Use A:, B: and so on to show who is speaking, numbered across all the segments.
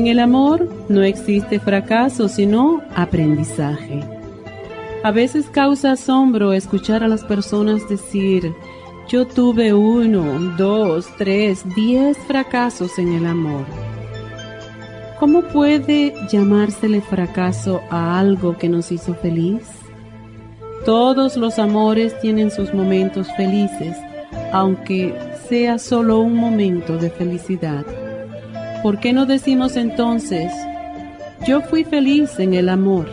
A: En el amor no existe fracaso, sino aprendizaje. A veces causa asombro escuchar a las personas decir, yo tuve uno, dos, tres, diez fracasos en el amor. ¿Cómo puede llamársele fracaso a algo que nos hizo feliz? Todos los amores tienen sus momentos felices, aunque sea solo un momento de felicidad. ¿Por qué no decimos entonces, yo fui feliz en el amor?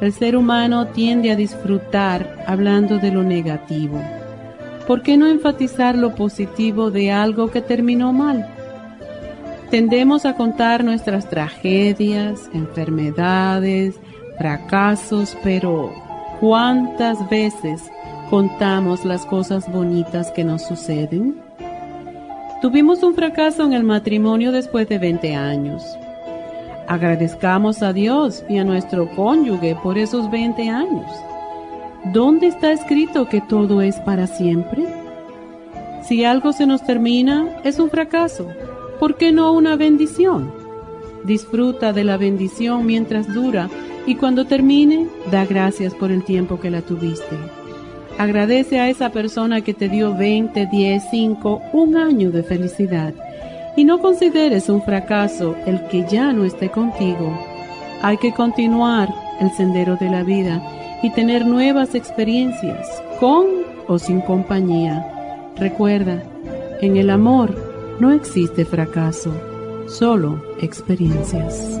A: El ser humano tiende a disfrutar hablando de lo negativo. ¿Por qué no enfatizar lo positivo de algo que terminó mal? Tendemos a contar nuestras tragedias, enfermedades, fracasos, pero ¿cuántas veces contamos las cosas bonitas que nos suceden? Tuvimos un fracaso en el matrimonio después de 20 años. Agradezcamos a Dios y a nuestro cónyuge por esos 20 años. ¿Dónde está escrito que todo es para siempre? Si algo se nos termina, es un fracaso. ¿Por qué no una bendición? Disfruta de la bendición mientras dura y cuando termine, da gracias por el tiempo que la tuviste. Agradece a esa persona que te dio 20, 10, 5, un año de felicidad. Y no consideres un fracaso el que ya no esté contigo. Hay que continuar el sendero de la vida y tener nuevas experiencias, con o sin compañía. Recuerda, en el amor no existe fracaso, solo experiencias.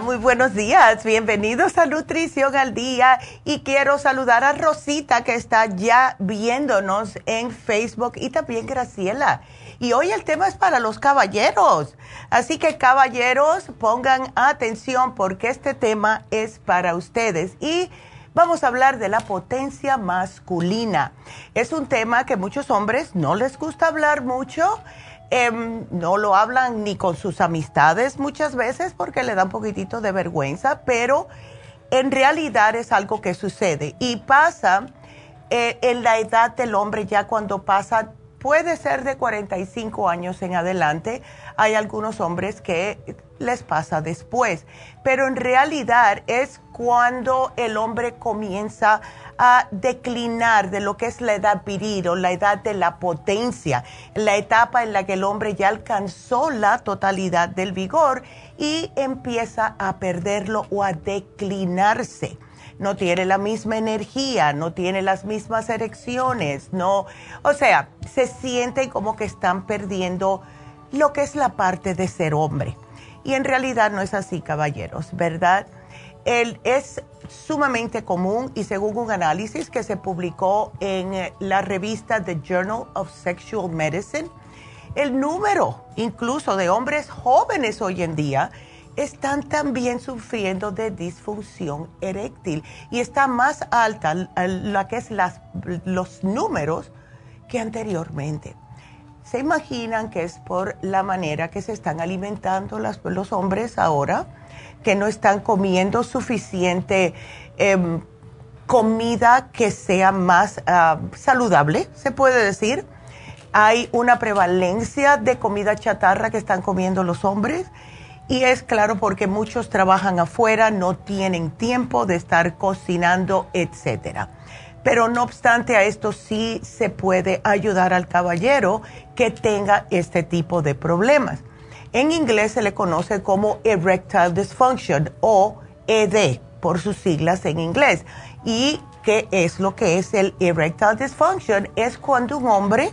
B: Muy buenos días. Bienvenidos a Nutrición al Día y quiero saludar a Rosita que está ya viéndonos en Facebook y también Graciela. Y hoy el tema es para los caballeros. Así que caballeros, pongan atención porque este tema es para ustedes. Y vamos a hablar de la potencia masculina. Es un tema que muchos hombres no les gusta hablar mucho Em, no lo hablan ni con sus amistades muchas veces porque le da un poquitito de vergüenza, pero en realidad es algo que sucede. Y pasa eh, en la edad del hombre ya cuando pasa, puede ser de 45 años en adelante, hay algunos hombres que les pasa después, pero en realidad es cuando el hombre comienza a declinar de lo que es la edad viril o la edad de la potencia, la etapa en la que el hombre ya alcanzó la totalidad del vigor y empieza a perderlo o a declinarse. No tiene la misma energía, no tiene las mismas erecciones, no, o sea, se sienten como que están perdiendo lo que es la parte de ser hombre. Y en realidad no es así, caballeros, ¿verdad? Él es sumamente común y según un análisis que se publicó en eh, la revista The Journal of Sexual Medicine, el número incluso de hombres jóvenes hoy en día están también sufriendo de disfunción eréctil y está más alta la que es los números que anteriormente. ¿Se imaginan que es por la manera que se están alimentando los hombres ahora? Que no están comiendo suficiente em, comida que sea más ah, saludable, se puede decir. Hay una prevalencia de comida chatarra que están comiendo los hombres y es claro porque muchos trabajan afuera, no tienen tiempo de estar cocinando, etcétera. Pero no obstante a esto sí se puede ayudar al caballero que tenga este tipo de problemas. En inglés se le conoce como erectile dysfunction o ED por sus siglas en inglés. ¿Y qué es lo que es el erectile dysfunction? Es cuando un hombre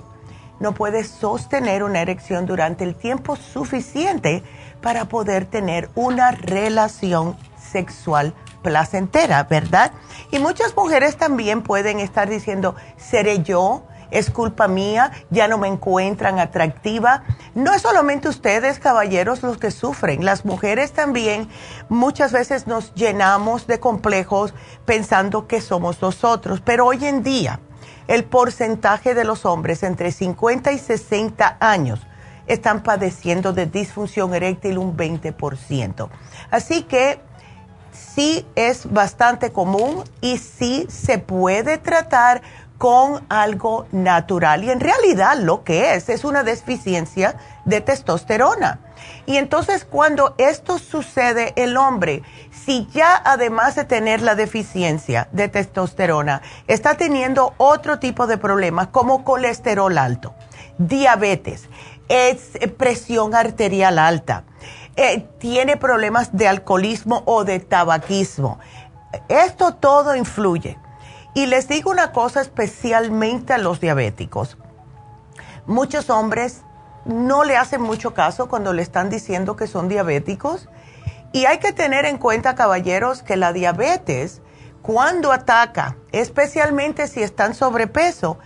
B: no puede sostener una erección durante el tiempo suficiente para poder tener una relación sexual placentera, ¿verdad? Y muchas mujeres también pueden estar diciendo, ¿seré yo? Es culpa mía, ya no me encuentran atractiva. No es solamente ustedes, caballeros, los que sufren, las mujeres también muchas veces nos llenamos de complejos pensando que somos nosotros, pero hoy en día el porcentaje de los hombres entre 50 y 60 años están padeciendo de disfunción eréctil un 20%. Así que sí es bastante común y sí se puede tratar con algo natural. Y en realidad lo que es es una deficiencia de testosterona. Y entonces cuando esto sucede, el hombre, si ya además de tener la deficiencia de testosterona, está teniendo otro tipo de problemas como colesterol alto, diabetes, es presión arterial alta, eh, tiene problemas de alcoholismo o de tabaquismo, esto todo influye. Y les digo una cosa especialmente a los diabéticos. Muchos hombres no le hacen mucho caso cuando le están diciendo que son diabéticos. Y hay que tener en cuenta, caballeros, que la diabetes, cuando ataca, especialmente si están sobrepeso,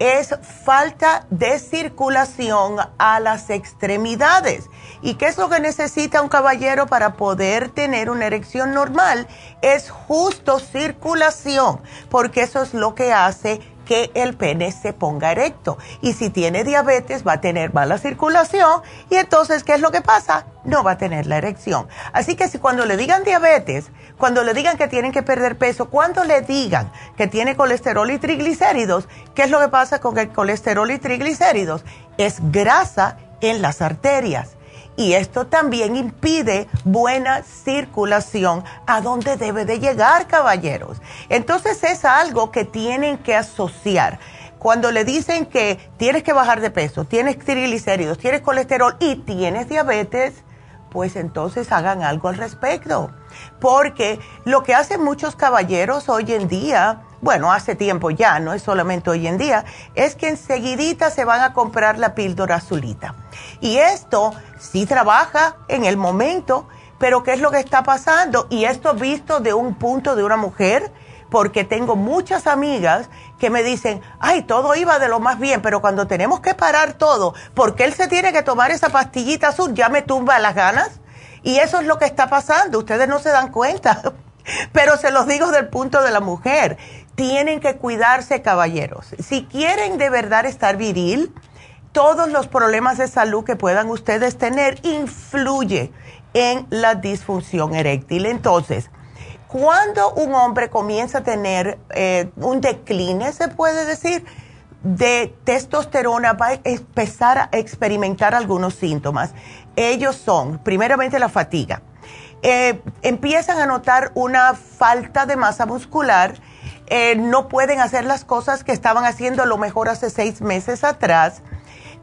B: es falta de circulación a las extremidades. ¿Y qué es lo que necesita un caballero para poder tener una erección normal? Es justo circulación, porque eso es lo que hace que el pene se ponga erecto. Y si tiene diabetes va a tener mala circulación y entonces, ¿qué es lo que pasa? No va a tener la erección. Así que si cuando le digan diabetes, cuando le digan que tienen que perder peso, cuando le digan que tiene colesterol y triglicéridos, ¿qué es lo que pasa con el colesterol y triglicéridos? Es grasa en las arterias y esto también impide buena circulación a donde debe de llegar, caballeros. Entonces es algo que tienen que asociar. Cuando le dicen que tienes que bajar de peso, tienes triglicéridos, tienes colesterol y tienes diabetes, pues entonces hagan algo al respecto. Porque lo que hacen muchos caballeros hoy en día, bueno, hace tiempo ya, no es solamente hoy en día, es que enseguidita se van a comprar la píldora azulita. Y esto sí trabaja en el momento, Pero ¿qué es lo que está pasando? Y esto visto de un punto de una mujer, porque tengo muchas amigas que me dicen, ay, todo iba de lo más bien, pero cuando tenemos que parar todo, porque él se tiene que tomar esa pastillita azul, ya me tumba las ganas. Y eso es lo que está pasando, ustedes no se dan cuenta, pero se los digo del punto de la mujer. Tienen que cuidarse, caballeros. Si quieren de verdad estar viril, todos los problemas de salud que puedan ustedes tener influye en la disfunción eréctil. Entonces, cuando un hombre comienza a tener eh, un decline, se puede decir, de testosterona, va a empezar a experimentar algunos síntomas. Ellos son, primeramente, la fatiga. Eh, empiezan a notar una falta de masa muscular, eh, no pueden hacer las cosas que estaban haciendo a lo mejor hace seis meses atrás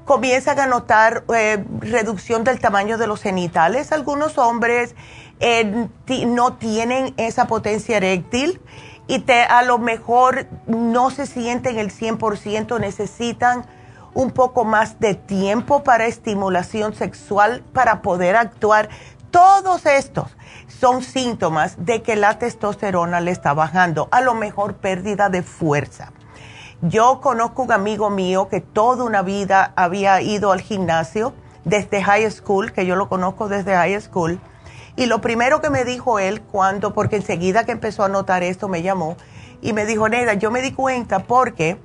B: comienzan a notar eh, reducción del tamaño de los genitales. Algunos hombres eh, no tienen esa potencia eréctil y a lo mejor no se sienten el 100%, necesitan un poco más de tiempo para estimulación sexual para poder actuar. Todos estos son síntomas de que la testosterona le está bajando, a lo mejor pérdida de fuerza. Yo conozco un amigo mío que toda una vida había ido al gimnasio desde high school, que yo lo conozco desde high school. Y lo primero que me dijo él cuando, porque enseguida que empezó a notar esto, me llamó y me dijo, Neda, yo me di cuenta porque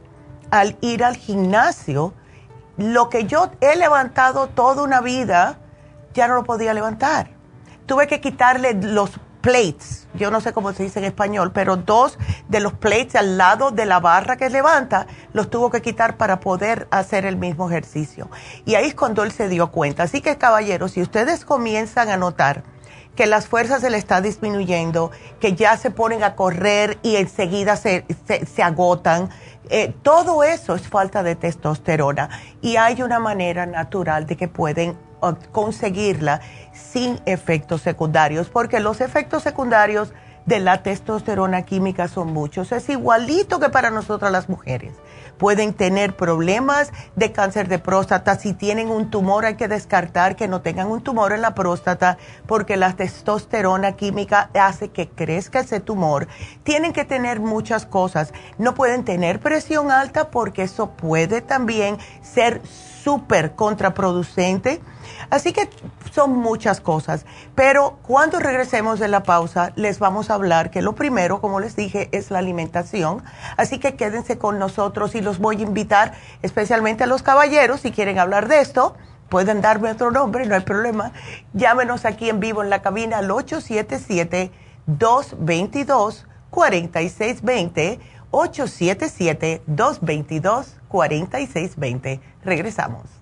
B: al ir al gimnasio, lo que yo he levantado toda una vida, ya no lo podía levantar. Tuve que quitarle los plates, yo no sé cómo se dice en español, pero dos de los plates al lado de la barra que levanta, los tuvo que quitar para poder hacer el mismo ejercicio. Y ahí es cuando él se dio cuenta. Así que caballeros, si ustedes comienzan a notar que las fuerzas se le está disminuyendo, que ya se ponen a correr y enseguida se, se, agotan, eh, todo eso es falta de testosterona y hay una manera natural de que pueden conseguirla sin efectos secundarios, porque los efectos secundarios de la testosterona química son muchos. Es igualito que para nosotras las mujeres. Pueden tener problemas de cáncer de próstata. Si tienen un tumor hay que descartar que no tengan un tumor en la próstata porque la testosterona química hace que crezca ese tumor. Tienen que tener muchas cosas. No pueden tener presión alta porque eso puede también ser súper contraproducente Así que son muchas cosas. Pero cuando regresemos de la pausa, les vamos a hablar que lo primero, como les dije, es la alimentación. Así que quédense con nosotros y los voy a invitar, especialmente a los caballeros, si quieren hablar de esto. Pueden darme otro nombre, no hay problema. Llámenos aquí en vivo en la cabina al 877-222-4620. 877-222-4620. Regresamos.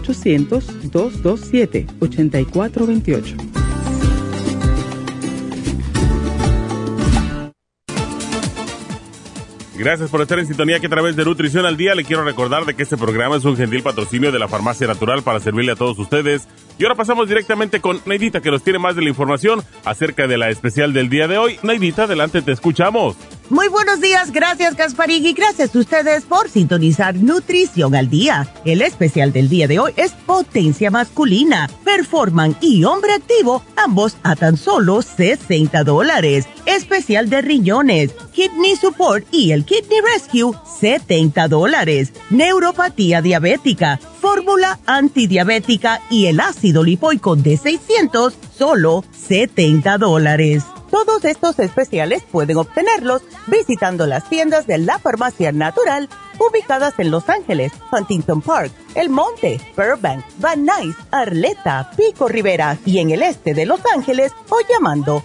C: 1-800-227-8428.
D: Gracias por estar en sintonía que a través de Nutrición al Día le quiero recordar de que este programa es un gentil patrocinio de la Farmacia Natural para servirle a todos ustedes. Y ahora pasamos directamente con Neidita que nos tiene más de la información acerca de la especial del día de hoy. Neidita, adelante, te escuchamos.
B: Muy buenos días, gracias Gasparín y gracias a ustedes por sintonizar Nutrición al Día. El especial del día de hoy es Potencia Masculina, Performan y Hombre Activo, ambos a tan solo 60 dólares. Especial de riñones, Kidney Support y el Kidney Rescue, 70 dólares. Neuropatía diabética, fórmula antidiabética y el ácido lipoico de 600, solo 70 dólares. Todos estos especiales pueden obtenerlos visitando las tiendas de la Farmacia Natural ubicadas en Los Ángeles, Huntington Park, El Monte, Burbank, Van Nuys, Arleta, Pico Rivera y en el este de Los Ángeles o llamando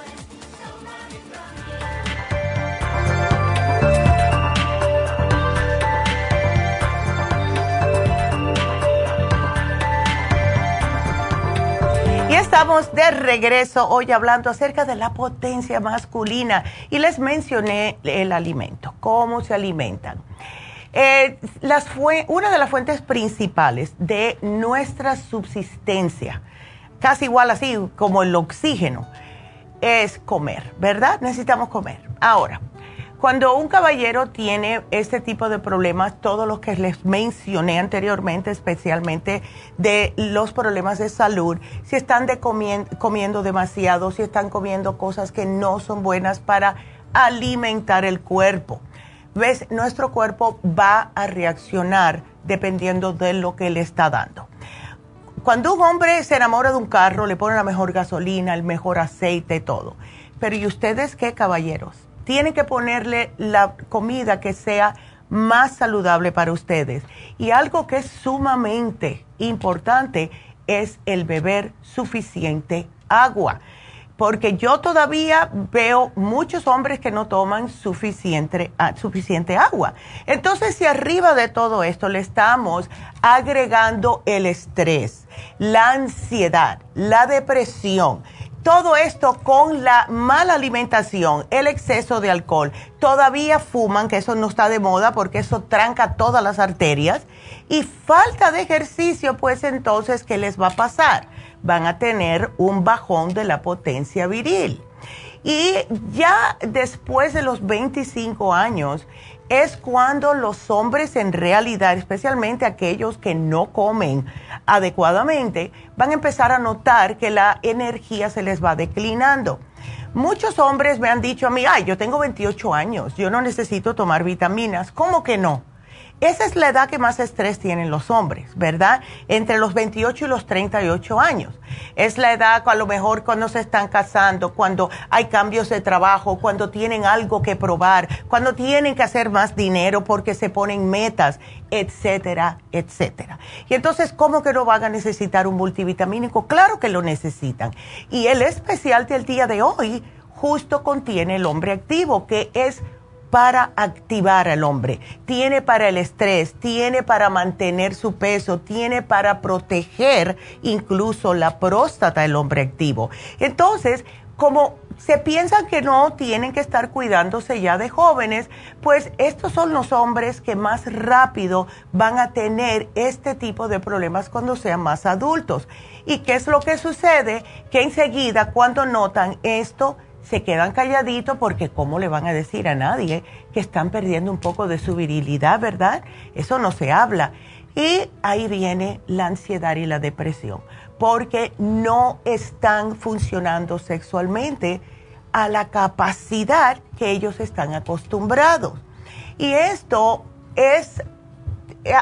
B: Y estamos de regreso hoy hablando acerca de la potencia masculina y les mencioné el alimento, cómo se alimentan. Eh, una de las fuentes principales de nuestra subsistencia, casi igual así como el oxígeno, es comer, ¿verdad? Necesitamos comer. Ahora, cuando un caballero tiene este tipo de problemas, todos los que les mencioné anteriormente, especialmente de los problemas de salud, si están comiendo demasiado, si están comiendo cosas que no son buenas para alimentar el cuerpo. ¿Ves? Nuestro cuerpo va a reaccionar dependiendo de lo que le está dando. Cuando un hombre se enamora de un carro, le pone la mejor gasolina, el mejor aceite, todo. Pero ¿y ustedes qué, caballeros? Tienen que ponerle la comida que sea más saludable para ustedes. Y algo que es sumamente importante es el beber suficiente agua. Porque yo todavía veo muchos hombres que no toman suficiente, ah, suficiente agua. Entonces, si arriba de todo esto le estamos agregando el estrés, la ansiedad, la depresión, todo esto con la mala alimentación, el exceso de alcohol. Todavía fuman, que eso no está de moda porque eso tranca todas las arterias. Y falta de ejercicio, pues entonces, ¿qué les va a pasar? Van a tener un bajón de la potencia viril. Y ya después de los 25 años, es cuando los hombres en realidad, especialmente aquellos que no comen adecuadamente, van a empezar a notar que la energía se les va declinando. Muchos hombres me han dicho a mí, ay, yo tengo 28 años, yo no necesito tomar vitaminas. ¿Cómo que no? Esa es la edad que más estrés tienen los hombres, ¿verdad? Entre los 28 y los 38 años. Es la edad a lo mejor cuando se están casando, cuando hay cambios de trabajo, cuando tienen algo que probar, cuando tienen que hacer más dinero porque se ponen metas, etcétera, etcétera. Y entonces, ¿cómo que no van a necesitar un multivitamínico? Claro que lo necesitan. Y el especial del día de hoy justo contiene el hombre activo, que es para activar al hombre, tiene para el estrés, tiene para mantener su peso, tiene para proteger incluso la próstata del hombre activo. Entonces, como se piensan que no tienen que estar cuidándose ya de jóvenes, pues estos son los hombres que más rápido van a tener este tipo de problemas cuando sean más adultos. ¿Y qué es lo que sucede? Que enseguida cuando notan esto, se quedan calladitos porque ¿cómo le van a decir a nadie que están perdiendo un poco de su virilidad, verdad? Eso no se habla. Y ahí viene la ansiedad y la depresión, porque no están funcionando sexualmente a la capacidad que ellos están acostumbrados. Y esto es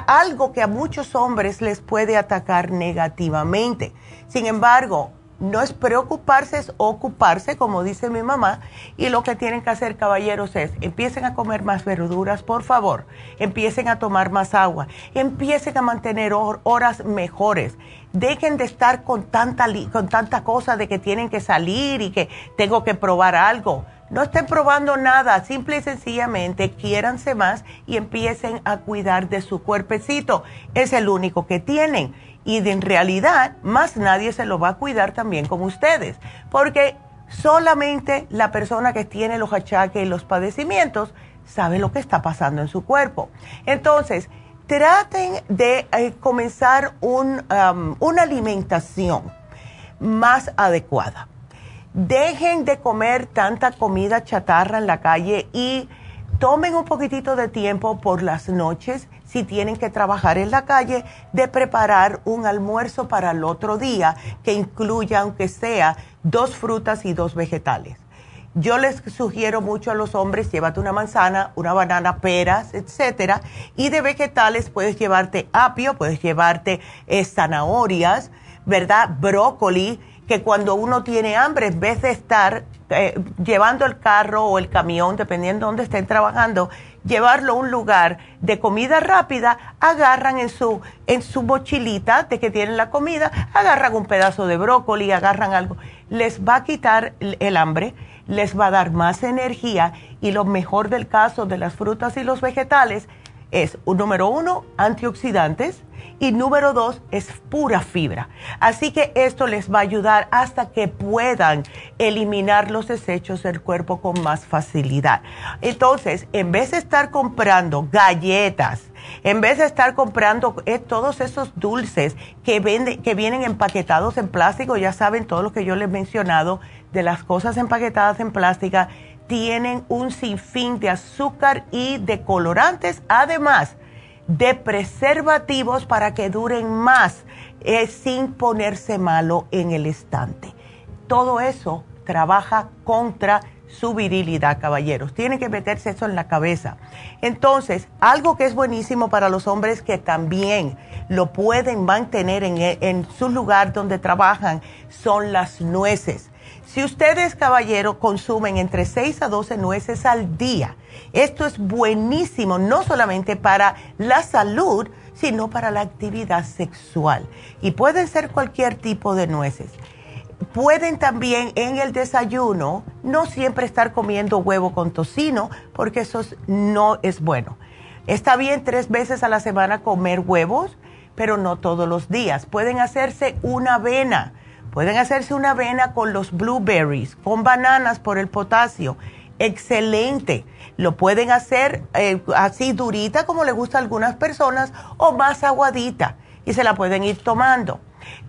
B: algo que a muchos hombres les puede atacar negativamente. Sin embargo, no es preocuparse, es ocuparse, como dice mi mamá. Y lo que tienen que hacer, caballeros, es empiecen a comer más verduras, por favor. Empiecen a tomar más agua. Empiecen a mantener horas mejores. Dejen de estar con tanta, con tanta cosa de que tienen que salir y que tengo que probar algo. No estén probando nada, simple y sencillamente quiéranse más y empiecen a cuidar de su cuerpecito. Es el único que tienen y en realidad más nadie se lo va a cuidar también como ustedes, porque Solamente la persona que tiene los achaques y los padecimientos sabe lo que está pasando en su cuerpo. Entonces, traten de eh, comenzar un, una alimentación más adecuada. Dejen de comer tanta comida chatarra en la calle y tomen un poquitito de tiempo por las noches si tienen que trabajar en la calle, de preparar un almuerzo para el otro día que incluya, aunque sea, dos frutas y dos vegetales. Yo les sugiero mucho a los hombres, llévate una manzana, una banana, peras, etcétera. Y de vegetales puedes llevarte apio, puedes llevarte eh, zanahorias, ¿verdad? Brócoli, que cuando uno tiene hambre, en vez de estar eh, llevando el carro o el camión, dependiendo de dónde estén trabajando, llevarlo a un lugar de comida rápida, agarran en su, en su mochilita de que tienen la comida, agarran un pedazo de brócoli, agarran algo. Les va a quitar el hambre, les va a dar más energía y lo mejor del caso de las frutas y los vegetales es, número uno, antioxidantes y número dos, es pura fibra. Así que esto les va a ayudar hasta que puedan eliminar los desechos del cuerpo con más facilidad. Entonces, en vez de estar comprando galletas, en vez de estar comprando eh, todos esos dulces que, que vienen empaquetados en plástico, ya saben todo lo que yo les he mencionado de las cosas empaquetadas en plástica, tienen un sinfín de azúcar y de colorantes, además de preservativos para que duren más sin ponerse malo en el estante. Todo eso trabaja contra su virilidad, caballeros. Tienen que meterse eso en la cabeza. Entonces, algo que es buenísimo para los hombres que también lo pueden mantener en, en su lugar donde trabajan son las nueces si ustedes, caballero, consumen entre 6 a 12 nueces al día, esto es buenísimo, no solamente para la salud, sino para la actividad sexual. Y pueden ser cualquier tipo de nueces. Pueden también en el desayuno no siempre estar comiendo huevo con tocino, porque eso no es bueno. Está bien tres veces a la semana comer huevos, pero no todos los días. Pueden hacerse una avena Pueden hacerse una avena con los blueberries, con bananas por el potasio. Excelente. Lo pueden hacer eh, así durita como le gusta a algunas personas o más aguadita y se la pueden ir tomando.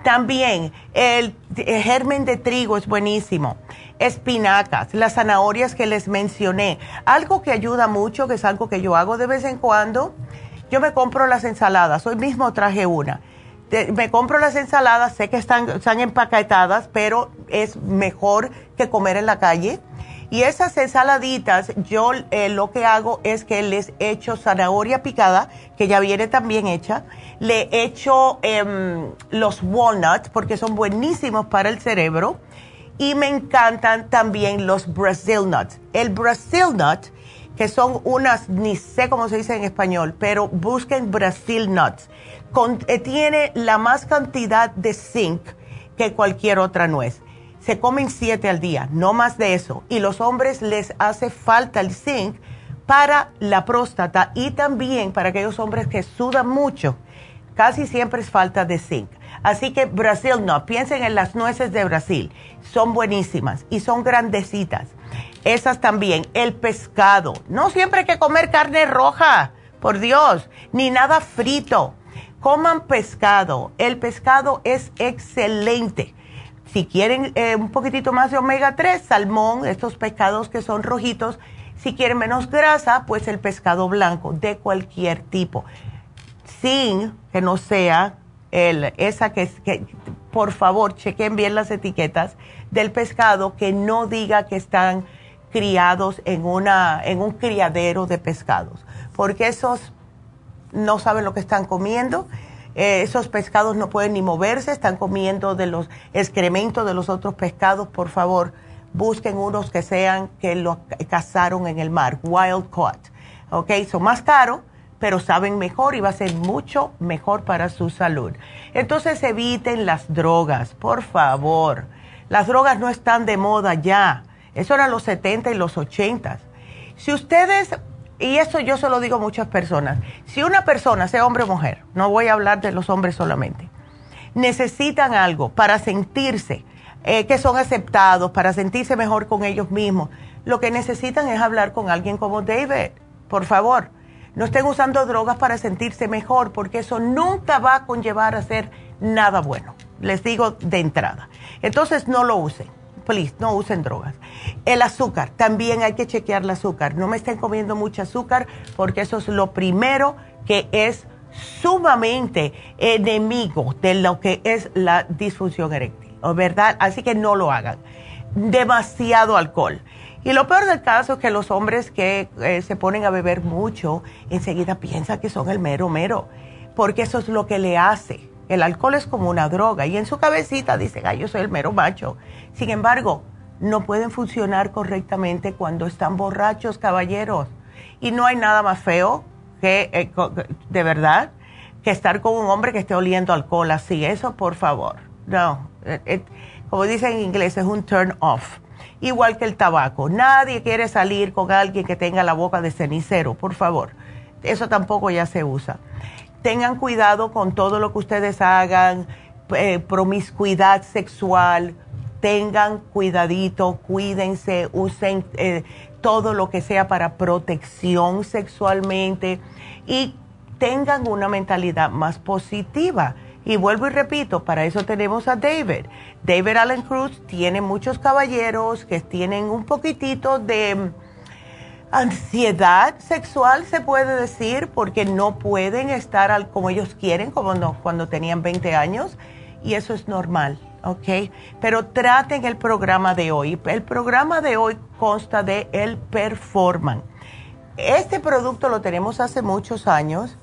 B: También el germen de trigo es buenísimo. Espinacas, las zanahorias que les mencioné. Algo que ayuda mucho, que es algo que yo hago de vez en cuando, yo me compro las ensaladas. Hoy mismo traje una me compro las ensaladas, sé que están, están empaquetadas, pero es mejor que comer en la calle. Y esas ensaladitas, yo eh, lo que hago es que les echo zanahoria picada, que ya viene también hecha. Le echo em, los walnuts, porque son buenísimos para el cerebro. Y me encantan también los Brazil nuts. El Brazil nut, que son unas, ni sé cómo se dice en español, pero busquen Brazil nuts eh, tiene la más cantidad de zinc que cualquier otra nuez. Se comen siete al día, no más de eso. Y los hombres les hace falta el zinc para la próstata y también para aquellos hombres que sudan mucho. Casi siempre es falta de zinc. Así que Brasil no, piensen en las nueces de Brasil. Son buenísimas y son grandecitas. Esas también. El pescado. No siempre hay que comer carne roja, por Dios, ni nada frito coman pescado. El pescado es excelente. Si quieren eh, un poquitito más de omega 3, salmón, estos pescados que son rojitos. Si quieren menos grasa, pues el pescado blanco de cualquier tipo. Sin que no sea el, esa que, que por favor, chequen bien las etiquetas del pescado que no diga que están criados en, una, en un criadero de pescados. Porque esos no saben lo que están comiendo. Eh, esos pescados no pueden ni moverse, están comiendo de los excrementos de los otros pescados. Por favor, busquen unos que sean que los cazaron en el mar, wild caught. ¿Ok? Son más caros, pero saben mejor y va a ser mucho mejor para su salud. Entonces eviten las drogas, por favor. Las drogas no están de moda ya. Eso eran los 70 y los 80. Si ustedes y eso yo se lo digo a muchas personas, si una persona, sea hombre o mujer, no voy a hablar de los hombres solamente, necesitan algo para sentirse eh, que son aceptados, para sentirse mejor con ellos mismos. Lo que necesitan es hablar con alguien como David, por favor. No estén usando drogas para sentirse mejor, porque eso nunca va a conllevar a hacer nada bueno. Les digo de entrada. Entonces no lo usen. Please, no usen drogas. El azúcar, también hay que chequear el azúcar. No me estén comiendo mucho azúcar porque eso es lo primero que es sumamente enemigo de lo que es la disfunción eréctil, ¿verdad? Así que no lo hagan. Demasiado alcohol. Y lo peor del caso es que los hombres que eh, se ponen a beber mucho, enseguida piensan que son el mero mero, porque eso es lo que le hace. El alcohol es como una droga y en su cabecita dicen, ay, yo soy el mero macho. Sin embargo, no pueden funcionar correctamente cuando están borrachos, caballeros. Y no hay nada más feo que, eh, de verdad, que estar con un hombre que esté oliendo alcohol así. Eso, por favor. No, eh, como dicen en inglés, es un turn off igual que el tabaco. Nadie quiere salir con alguien que tenga la boca de cenicero, por favor. Eso tampoco ya se usa. Tengan cuidado con todo lo que ustedes hagan, eh, promiscuidad sexual, tengan cuidadito, cuídense, usen eh, todo lo que sea para protección sexualmente y tengan una mentalidad más positiva y vuelvo y repito, para eso tenemos a David. David Allen Cruz tiene muchos caballeros que tienen un poquitito de ansiedad sexual, se puede decir, porque no pueden estar como ellos quieren, como no, cuando tenían 20 años, y eso es normal, ¿ok? Pero traten el programa de hoy. El programa de hoy consta de el Performan. Este producto lo tenemos hace muchos años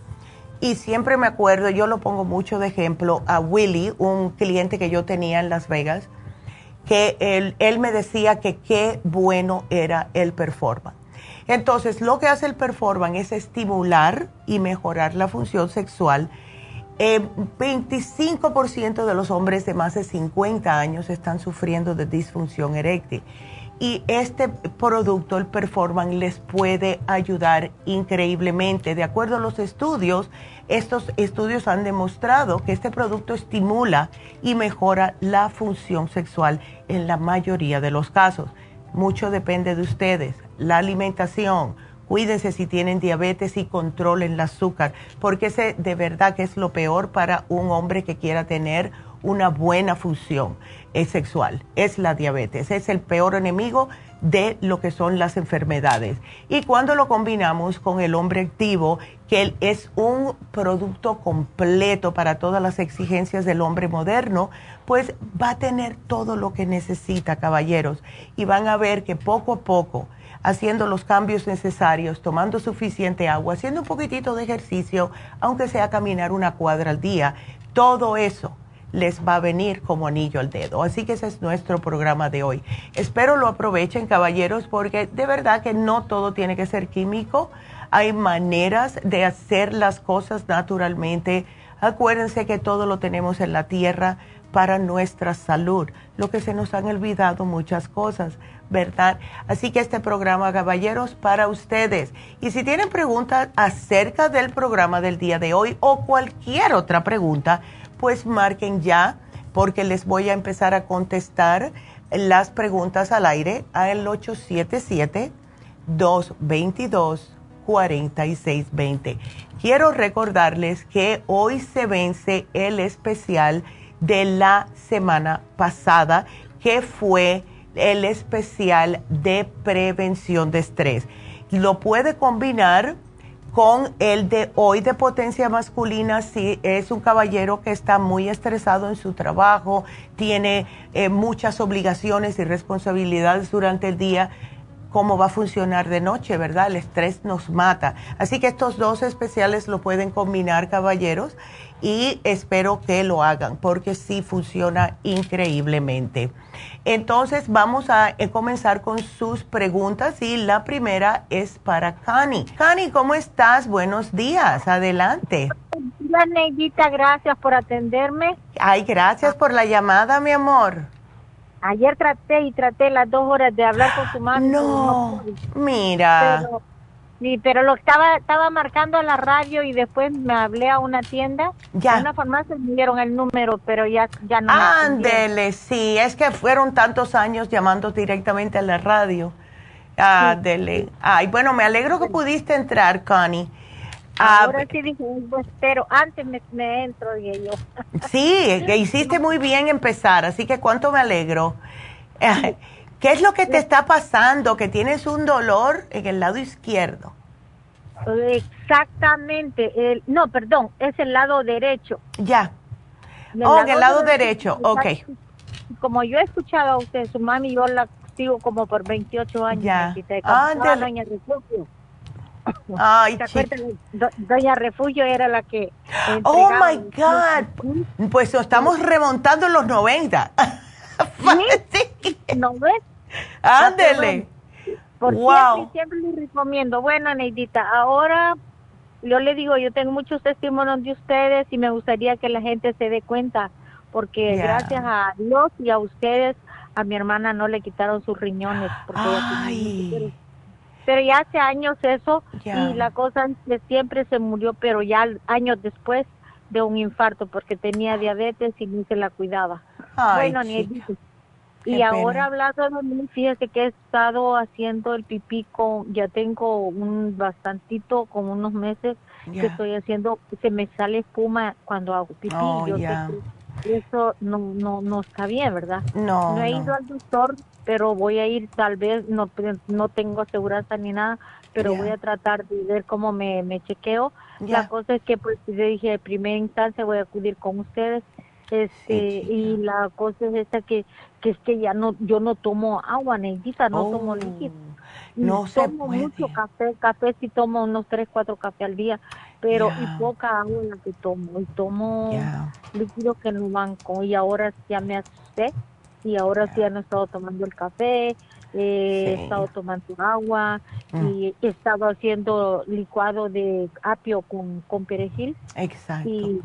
B: y siempre me acuerdo, yo lo pongo mucho de ejemplo, a Willy, un cliente que yo tenía en Las Vegas, que él, él me decía que qué bueno era el performance. Entonces, lo que hace el performance es estimular y mejorar la función sexual. 25% eh, de los hombres de más de 50 años están sufriendo de disfunción eréctil y este producto, el Performan, les puede ayudar increíblemente. De acuerdo a los estudios, estos estudios han demostrado que este producto estimula y mejora la función sexual en la mayoría de los casos. Mucho depende de ustedes. La alimentación, cuídense si tienen diabetes y controlen el azúcar, porque ese de verdad que es lo peor para un hombre que quiera tener una buena función sexual, es la diabetes, es el peor enemigo de lo que son las enfermedades. Y cuando lo combinamos con el hombre activo, que es un producto completo para todas las exigencias del hombre moderno, pues va a tener todo lo que necesita, caballeros. Y van a ver que poco a poco, haciendo los cambios necesarios, tomando suficiente agua, haciendo un poquitito de ejercicio, aunque sea caminar una cuadra al día, todo eso les va a venir como anillo al dedo. Así que ese es nuestro programa de hoy. Espero lo aprovechen, caballeros, porque de verdad que no todo tiene que ser químico. Hay maneras de hacer las cosas naturalmente. Acuérdense que todo lo tenemos en la tierra para nuestra salud. Lo que se nos han olvidado muchas cosas, ¿verdad? Así que este programa, caballeros, para ustedes. Y si tienen preguntas acerca del programa del día de hoy o cualquier otra pregunta, pues marquen ya porque les voy a empezar a contestar las preguntas al aire al 877-222-4620. Quiero recordarles que hoy se vence el especial de la semana pasada, que fue el especial de prevención de estrés. Lo puede combinar con el de hoy de potencia masculina, si es un caballero que está muy estresado en su trabajo, tiene eh, muchas obligaciones y responsabilidades durante el día, cómo va a funcionar de noche, ¿verdad? El estrés nos mata. Así que estos dos especiales lo pueden combinar, caballeros y espero que lo hagan porque sí funciona increíblemente. Entonces vamos a eh, comenzar con sus preguntas y la primera es para Cani. Cani, ¿cómo estás? Buenos días, adelante.
E: La Neidita, gracias por atenderme.
B: Ay, gracias por la llamada, mi amor.
E: Ayer traté y traté las dos horas de hablar con tu mamá.
B: No, mira.
E: Sí, pero lo estaba estaba marcando a la radio y después me hablé a una tienda,
B: Ya.
E: a una farmacia me dieron el número, pero ya ya no.
B: Ándele, sí, es que fueron tantos años llamando directamente a la radio. Ándele. Ay, bueno, me alegro que pudiste entrar, Connie. Ah,
E: Ahora sí dije, pues, pero antes me, me entro, dije yo.
B: sí, que hiciste muy bien empezar, así que cuánto me alegro. ¿Qué es lo que te está pasando? Que tienes un dolor en el lado izquierdo.
E: Exactamente, el, no, perdón, es el lado derecho.
B: Ya. Oh, en el lado derecho, ok.
E: Como yo he escuchado a usted, su mami, yo la sigo como por 28 años.
B: Ya. Ándele.
E: Doña Refugio.
B: Ay.
E: Do- Doña Refugio era la que
B: Oh my God. Pues estamos remontando en los 90. Sí.
E: ¿No ves?
B: Ándele.
E: Por
B: Wow.
E: siempre, siempre le recomiendo. Bueno, Neidita, ahora yo le digo, yo tengo muchos testimonios de ustedes y me gustaría que la gente se dé cuenta, porque gracias a Dios y a ustedes, a mi hermana no le quitaron sus riñones. Porque
B: Ay.
E: pero ya hace años eso y la cosa que siempre se murió, pero ya años después de un infarto porque tenía diabetes y ni se la cuidaba.
B: Ay,
E: bueno.
B: Qué
E: Y ahora hablando de mí, fíjese que he estado haciendo el pipí con, ya tengo un bastantito, con unos meses que estoy haciendo, se me sale espuma cuando hago pipí.
B: Oh,
E: Yo sé que eso no, no, no está bien, ¿verdad?
B: No,
E: No he
B: no.
E: ido al doctor, pero voy a ir tal vez, no, no tengo aseguranza ni nada, pero voy a tratar de ver cómo me, me chequeo. La cosa es que, pues, yo dije, en primera instancia voy a acudir con ustedes. Este, y la cosa es esta que, que es que ya no, yo no tomo agua, Neidita, no
B: Oh,
E: tomo líquido. Y
B: No se
E: tomo
B: puede.
E: mucho café, café sí tomo unos tres, cuatro cafés al día, pero y poca agua la que tomo, y tomo
B: Ya.
E: líquidos que no banco, y ahora ya me asusté, y ahora sí ya no he estado tomando el café, eh,
B: Sí.
E: he estado tomando agua,
B: Mm.
E: y he estado haciendo licuado de apio con, con perejil,
B: Exacto.
E: Y-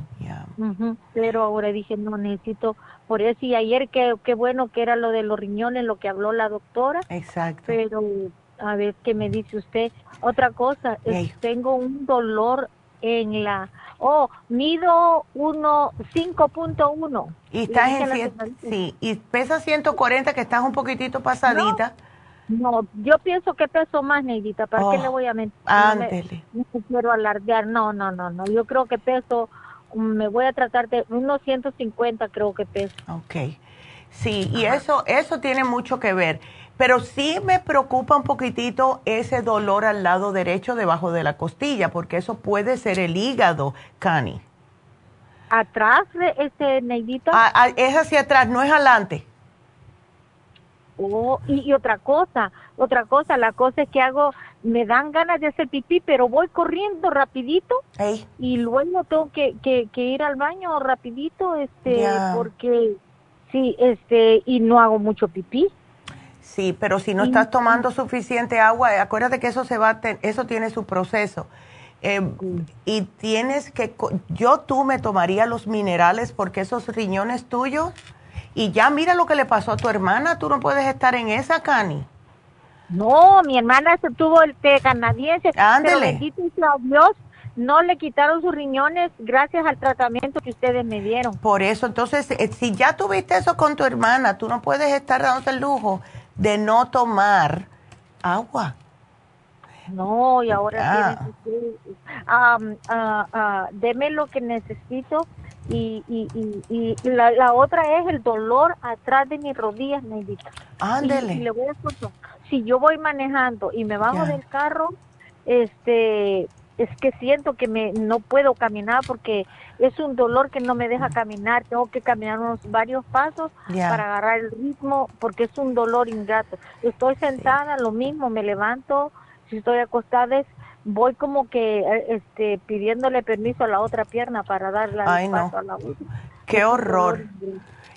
E: pero ahora dije, no necesito, por eso, y ayer qué qué bueno que era lo de los riñones, lo que habló la doctora,
B: Exacto.
E: pero a ver qué me dice usted. Otra cosa, es- tengo un dolor en la, oh, mido uno, 5.1.
B: Y estás en cien- sí, y pesa 140 que estás un poquitito pasadita.
E: No, yo pienso que peso más, Neidita, ¿para qué
B: Oh,
E: le voy a mentir? No me-
B: Ándele.
E: no me quiero alardear, no, no, no, no, yo creo que peso, me voy a tratar de unos 150 creo que peso.
B: Ok. Sí, y eso, eso tiene mucho que ver. Pero sí me preocupa un poquitito ese dolor al lado derecho debajo de la costilla, porque eso puede ser el hígado, Cani.
E: Atrás de este Neidita,
B: Ah, ah, es hacia atrás, no es adelante.
E: Oh, y, y otra cosa, otra cosa, la cosa es que hago, me dan ganas de hacer pipí, pero voy corriendo rapidito
B: Ey,
E: y luego tengo que, que, que ir al baño rapidito, este, porque sí, este, y no hago mucho pipí.
B: Sí, pero si no estás tomando suficiente agua, eh, acuérdate que eso se va, eso tiene su proceso. Eh, y tienes que, yo tú me tomaría los minerales porque esos riñones tuyos, y ya mira lo que le pasó a tu hermana, tú no puedes estar en esa, Cani.
E: No, mi hermana se tuvo el té canadiense,
B: Ándele.
E: Dios, no le quitaron sus riñones gracias al tratamiento que ustedes me dieron.
B: Por eso, entonces, eh, si ya tuviste eso con tu hermana, tú no puedes estar dándote el lujo de no tomar agua.
E: No, y ahora
B: Ah.
E: ah, ah, deme lo que necesito y, y, y, y la, la otra es el dolor atrás de mis rodillas, Neidita.
B: Ándele.
E: Le voy a contar, si yo voy manejando y me bajo del carro, este, es que siento que me no puedo caminar porque es un dolor que no me deja caminar, tengo que caminar unos varios pasos para agarrar el ritmo porque es un dolor ingrato. Estoy sentada, lo mismo, me levanto, si estoy acostada es voy como que eh, este pidiéndole permiso a la otra pierna para darle
B: Ay,
E: el
B: no.
E: paso a la otra.
B: Qué
E: Es
B: horror.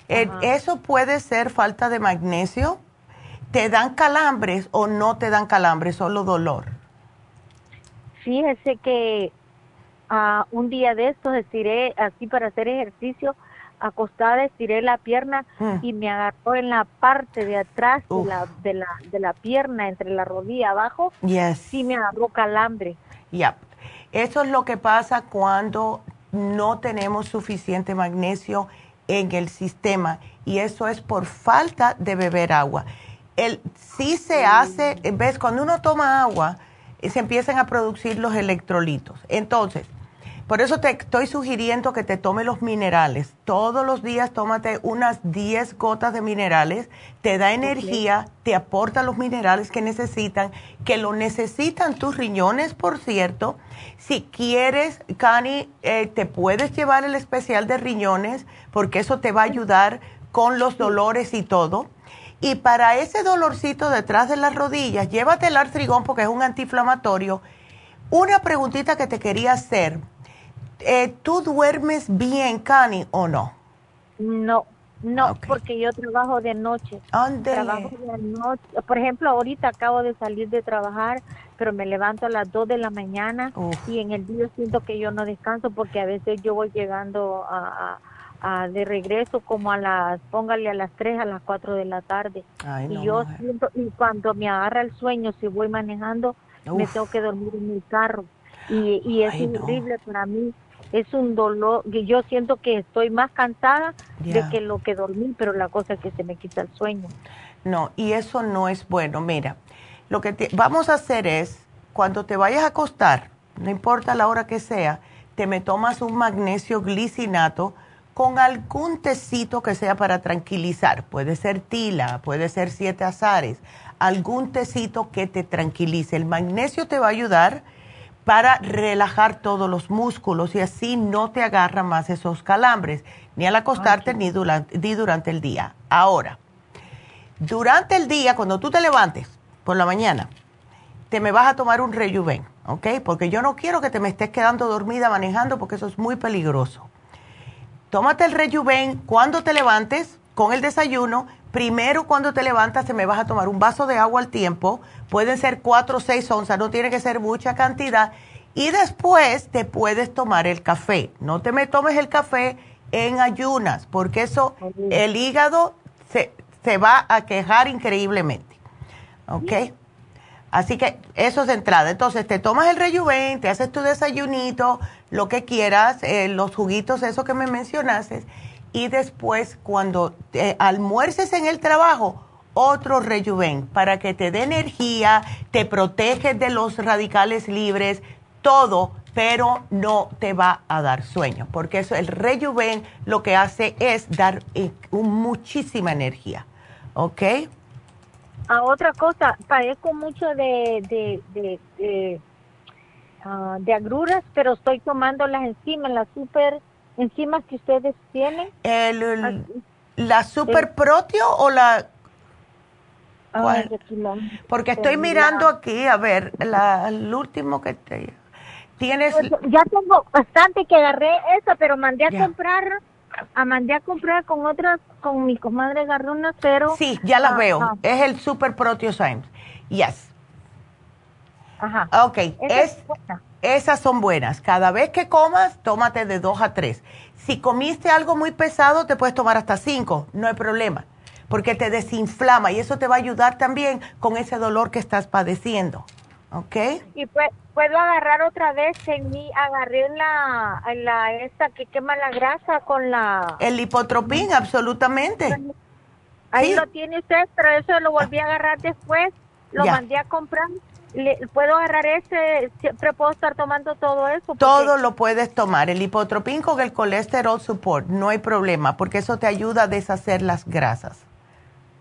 B: Eh, eso puede ser falta de magnesio. ¿Te dan calambres o no te dan calambres, solo dolor?
E: Fíjese que ah, un día de estos estiré así para hacer ejercicio, acostada, estiré la pierna
B: Mm.
E: y me agarró en la parte de atrás de la, de la de la pierna, entre la rodilla abajo,
B: Yes.
E: sí me agarró calambre.
B: Ya. Eso es lo que pasa cuando no tenemos suficiente magnesio en el sistema y eso es por falta de beber agua. El, sí se hace, ves, cuando uno toma agua, se empiezan a producir los electrolitos. Entonces, por eso te estoy sugiriendo que te tome los minerales. Todos los días tómate unas 10 gotas de minerales. Te da energía, te aporta los minerales que necesitan, que lo necesitan tus riñones, por cierto. Si quieres, Cani, eh, te puedes llevar el especial de riñones porque eso te va a ayudar con los dolores y todo. Y para ese dolorcito detrás de las rodillas, llévate el artrigón porque es un antiinflamatorio. Una preguntita que te quería hacer. Eh, ¿Tú duermes bien, Cani, o no?
E: No, no, porque yo trabajo de noche.
B: Ándele.
E: Trabajo de noche. Por ejemplo, ahorita acabo de salir de trabajar, pero me levanto a las 2 de la mañana
B: Uf.
E: y en el día siento que yo no descanso porque a veces yo voy llegando a, a- de regreso como a las, póngale a las 3, a las 4 de la tarde.
B: Ay, no,
E: y yo
B: mujer.
E: siento, y cuando me agarra el sueño, si voy manejando, me tengo que dormir en el carro. Y, y es
B: Ay, no.
E: horrible para mí. Es un dolor, yo siento que estoy más cansada de que lo que dormí, pero la cosa es que se me quita el sueño.
B: No, y eso no es bueno. Mira, lo que te- vamos a hacer es, cuando te vayas a acostar, no importa la hora que sea, te me tomas un magnesio glicinato con algún tecito que sea para tranquilizar. Puede ser tila, puede ser siete azares, algún tecito que te tranquilice. El magnesio te va a ayudar para relajar todos los músculos y así no te agarra más esos calambres, ni al acostarte ni durante, ni durante el día. Ahora, durante el día, cuando tú te levantes por la mañana, te me vas a tomar un rejuven, ¿ok? Porque yo no quiero que te me estés quedando dormida manejando porque eso es muy peligroso. Tómate el rejuven cuando te levantes con el desayuno. Primero cuando te levantas te me vas a tomar un vaso de agua al tiempo. Pueden ser 4 o 6 onzas, no tiene que ser mucha cantidad. Y después te puedes tomar el café. No te me tomes el café en ayunas porque eso, el hígado se, se va a quejar increíblemente. ¿Ok? Así que eso es entrada. Entonces te tomas el rejuven, te haces tu desayunito, lo que quieras, eh, los juguitos, eso que me mencionaste, y después cuando te almuerces en el trabajo, otro rejuven para que te dé energía, te protege de los radicales libres, todo, pero no te va a dar sueño, porque eso el rejuven lo que hace es dar eh, muchísima energía. ¿Ok?
E: A otra cosa, padezco mucho de, de, de, de, ah, de agruras, pero estoy tomando las enzimas, las super enzimas que ustedes tienen.
B: El, el-
E: Así.
B: ¿La super protio o la...?
E: Ay, la-
B: Porque estoy mirando aquí, a ver, la, el último que te... Tienes...
E: Pues, ya tengo bastante que agarré esa, pero mandé a comprar, mandé a comprar con otras, con mi comadre agarré unas, pero...
B: Sí, ya las
E: Ah,
B: veo.
E: ah.
B: Es el super protio Symes. Yes.
E: Ajá.
B: Ok, es, esas son buenas. Cada vez que comas, tómate de dos a tres. Si comiste algo muy pesado, te puedes tomar hasta cinco, no hay problema, porque te desinflama y eso te va a ayudar también con ese dolor que estás padeciendo. ¿Ok?
E: Y pue- puedo agarrar otra vez en mí, agarré la, la esta que quema la grasa con la...
B: El lipotropín, absolutamente.
E: Ahí
B: sí.
E: lo tiene usted, pero eso lo volví a agarrar después, lo
B: Ya.
E: mandé a comprar. Le- ¿Puedo agarrar ese? ¿Siempre puedo estar tomando todo eso? Porque
B: Todo lo puedes tomar. El lipotropín con el colesterol support, no hay problema, porque eso te ayuda a deshacer las grasas.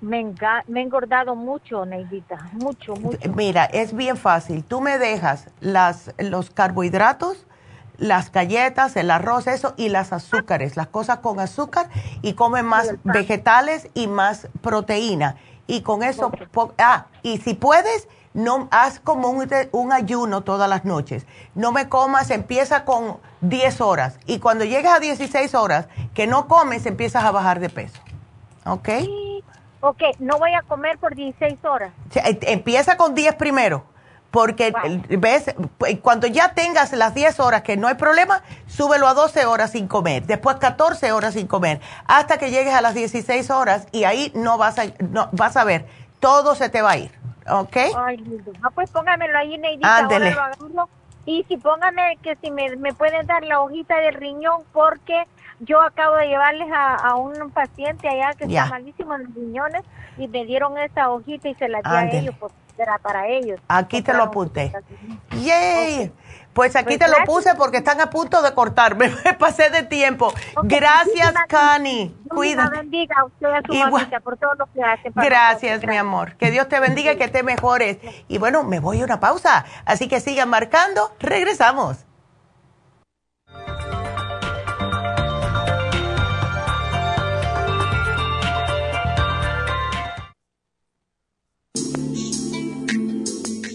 E: Me, enga- me he engordado mucho, Neidita, mucho, mucho.
B: Mira, es bien fácil. Tú me dejas las, los carbohidratos, las galletas, el arroz, eso, y las azúcares, las cosas con azúcar, y come más vegetales y más proteína. Y con eso, ah, y si puedes, no haz como un, un ayuno todas las noches. No me comas, empieza con 10 horas, y cuando llegas a 16 horas que no comes, empiezas a bajar de peso. ¿Ok?
E: Ok, no voy a comer por 16 horas.
B: Eh, Empieza con 10 primero, porque, ¿ves? Cuando ya tengas las 10 horas que no hay problema, súbelo a 12 horas sin comer, después 14 horas sin comer, hasta que llegues a las 16 horas y ahí no vas a, no, vas a ver, todo se te va a ir, ¿ok?
E: Ay, no, pues póngamelo ahí, Neidita,
B: Ándele.
E: ahora lo agarro. Y si póngame que si me, me pueden dar la hojita del riñón, porque yo acabo de llevarles a, a un paciente allá que
B: Ya.
E: está malísimo en los riñones y me dieron esa hojita y se la di a ellos, pues era para ellos.
B: Aquí te lo apunté. ¡Yay! Pues aquí
E: Pues
B: te lo puse porque están a punto de cortarme. Me pasé de tiempo. Gracias,
E: la
B: Cuídate.
E: bendiga a usted a su mamita por todo lo que hace. para
B: Gracias, mi amor. Que Dios te bendiga y que te mejores. Y bueno, me voy a una pausa. Así que sigan marcando. Regresamos.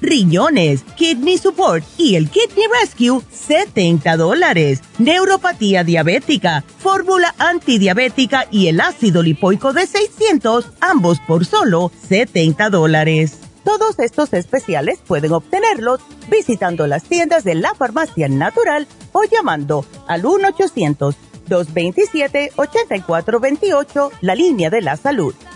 F: Riñones, kidney support y el kidney rescue, 70 dólares. Neuropatía diabética, fórmula antidiabética y el ácido lipoico de 600, ambos por solo 70 dólares. Todos estos especiales pueden obtenerlos visitando las tiendas de la farmacia natural o llamando al 1 800 227-8428, la línea de la salud.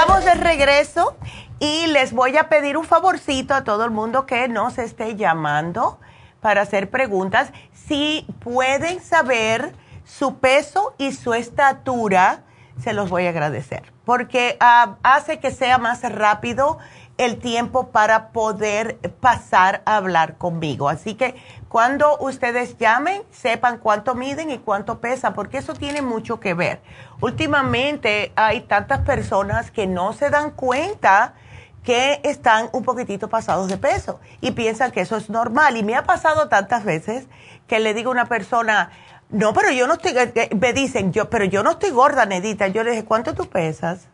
B: Estamos de regreso y les voy a pedir un favorcito a todo el mundo que nos esté llamando para hacer preguntas. Si pueden saber su peso y su estatura, se los voy a agradecer, porque ah, hace que sea más rápido el tiempo para poder pasar a hablar conmigo. Así que cuando ustedes llamen, sepan cuánto miden y cuánto pesan, porque eso tiene mucho que ver. Últimamente hay tantas personas que no se dan cuenta que están un poquitito pasados de peso y piensan que eso es normal. Y me ha pasado tantas veces que le digo a una persona, no, pero yo no estoy, eh, me dicen, yo, pero yo no estoy gorda, Nedita. Yo le dije, ¿cuánto tú pesas?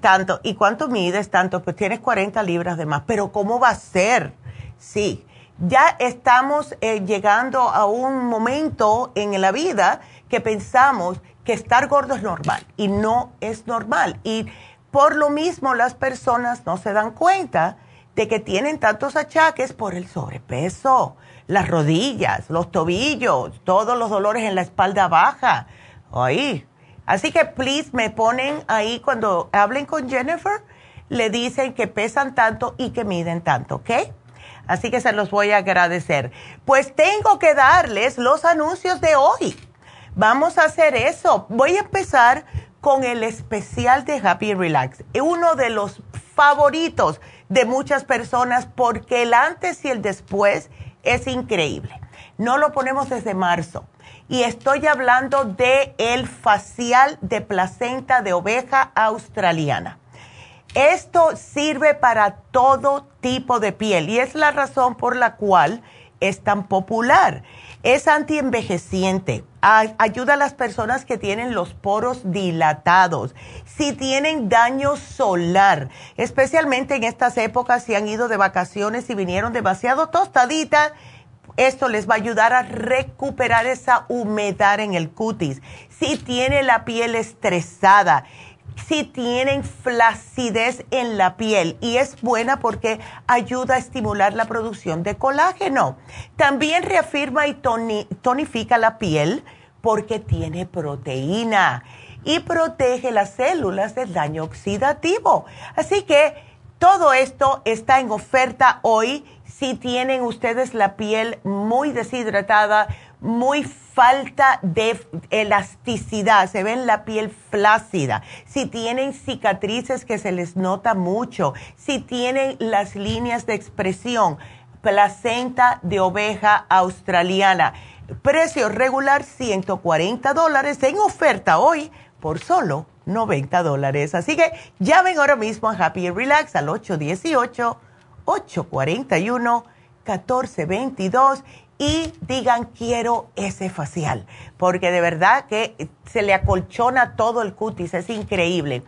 B: Tanto. ¿Y cuánto mides? Tanto. Pues tienes 40 libras de más. Pero ¿cómo va a ser? Sí. Ya estamos eh, llegando a un momento en la vida que pensamos que estar gordo es normal y no es normal. Y por lo mismo las personas no se dan cuenta de que tienen tantos achaques por el sobrepeso, las rodillas, los tobillos, todos los dolores en la espalda baja. Ahí. Así que, please, me ponen ahí cuando hablen con Jennifer, le dicen que pesan tanto y que miden tanto, ¿ok? Así que se los voy a agradecer. Pues tengo que darles los anuncios de hoy. Vamos a hacer eso. Voy a empezar con el especial de Happy Relax. Uno de los favoritos de muchas personas porque el antes y el después es increíble. No lo ponemos desde marzo. Y estoy hablando de el facial de placenta de oveja australiana. Esto sirve para todo tipo de piel y es la razón por la cual es tan popular. Es antienvejeciente, ayuda a las personas que tienen los poros dilatados, si tienen daño solar, especialmente en estas épocas si han ido de vacaciones y vinieron demasiado tostaditas, esto les va a ayudar a recuperar esa humedad en el cutis. Si tiene la piel estresada, si tienen flacidez en la piel y es buena porque ayuda a estimular la producción de colágeno. También reafirma y tonifica la piel porque tiene proteína y protege las células del daño oxidativo. Así que todo esto está en oferta hoy si tienen ustedes la piel muy deshidratada, muy falta de elasticidad, se ven la piel flácida, si tienen cicatrices que se les nota mucho, si tienen las líneas de expresión, placenta de oveja australiana. Precio regular 140 dólares en oferta hoy por solo 90 dólares. Así que llamen ahora mismo a Happy Relax al 818-841-1422 y digan quiero ese facial, porque de verdad que se le acolchona todo el cutis, es increíble.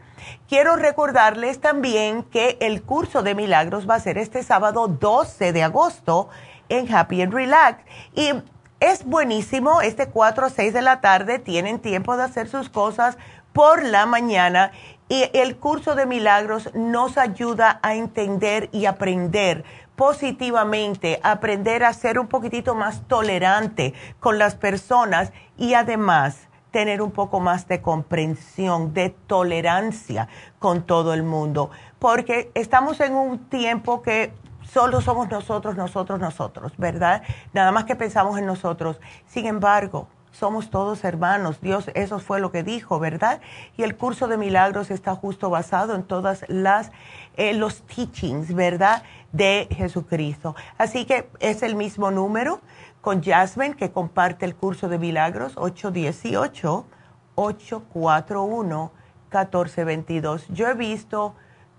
B: Quiero recordarles también que el curso de milagros va a ser este sábado 12 de agosto en Happy and Relax y es buenísimo, este 4 a 6 de la tarde tienen tiempo de hacer sus cosas por la mañana y el curso de milagros nos ayuda a entender y aprender positivamente, aprender a ser un poquitito más tolerante con las personas y además tener un poco más de comprensión, de tolerancia con todo el mundo, porque estamos en un tiempo que solo somos nosotros, nosotros, nosotros, ¿verdad? Nada más que pensamos en nosotros. Sin embargo, somos todos hermanos. Dios, eso fue lo que dijo, ¿verdad? Y el curso de milagros está justo basado en todas las eh, los teachings, ¿verdad? De Jesucristo. Así que es el mismo número con Jasmine que comparte el curso de milagros 818 841 1422. Yo he visto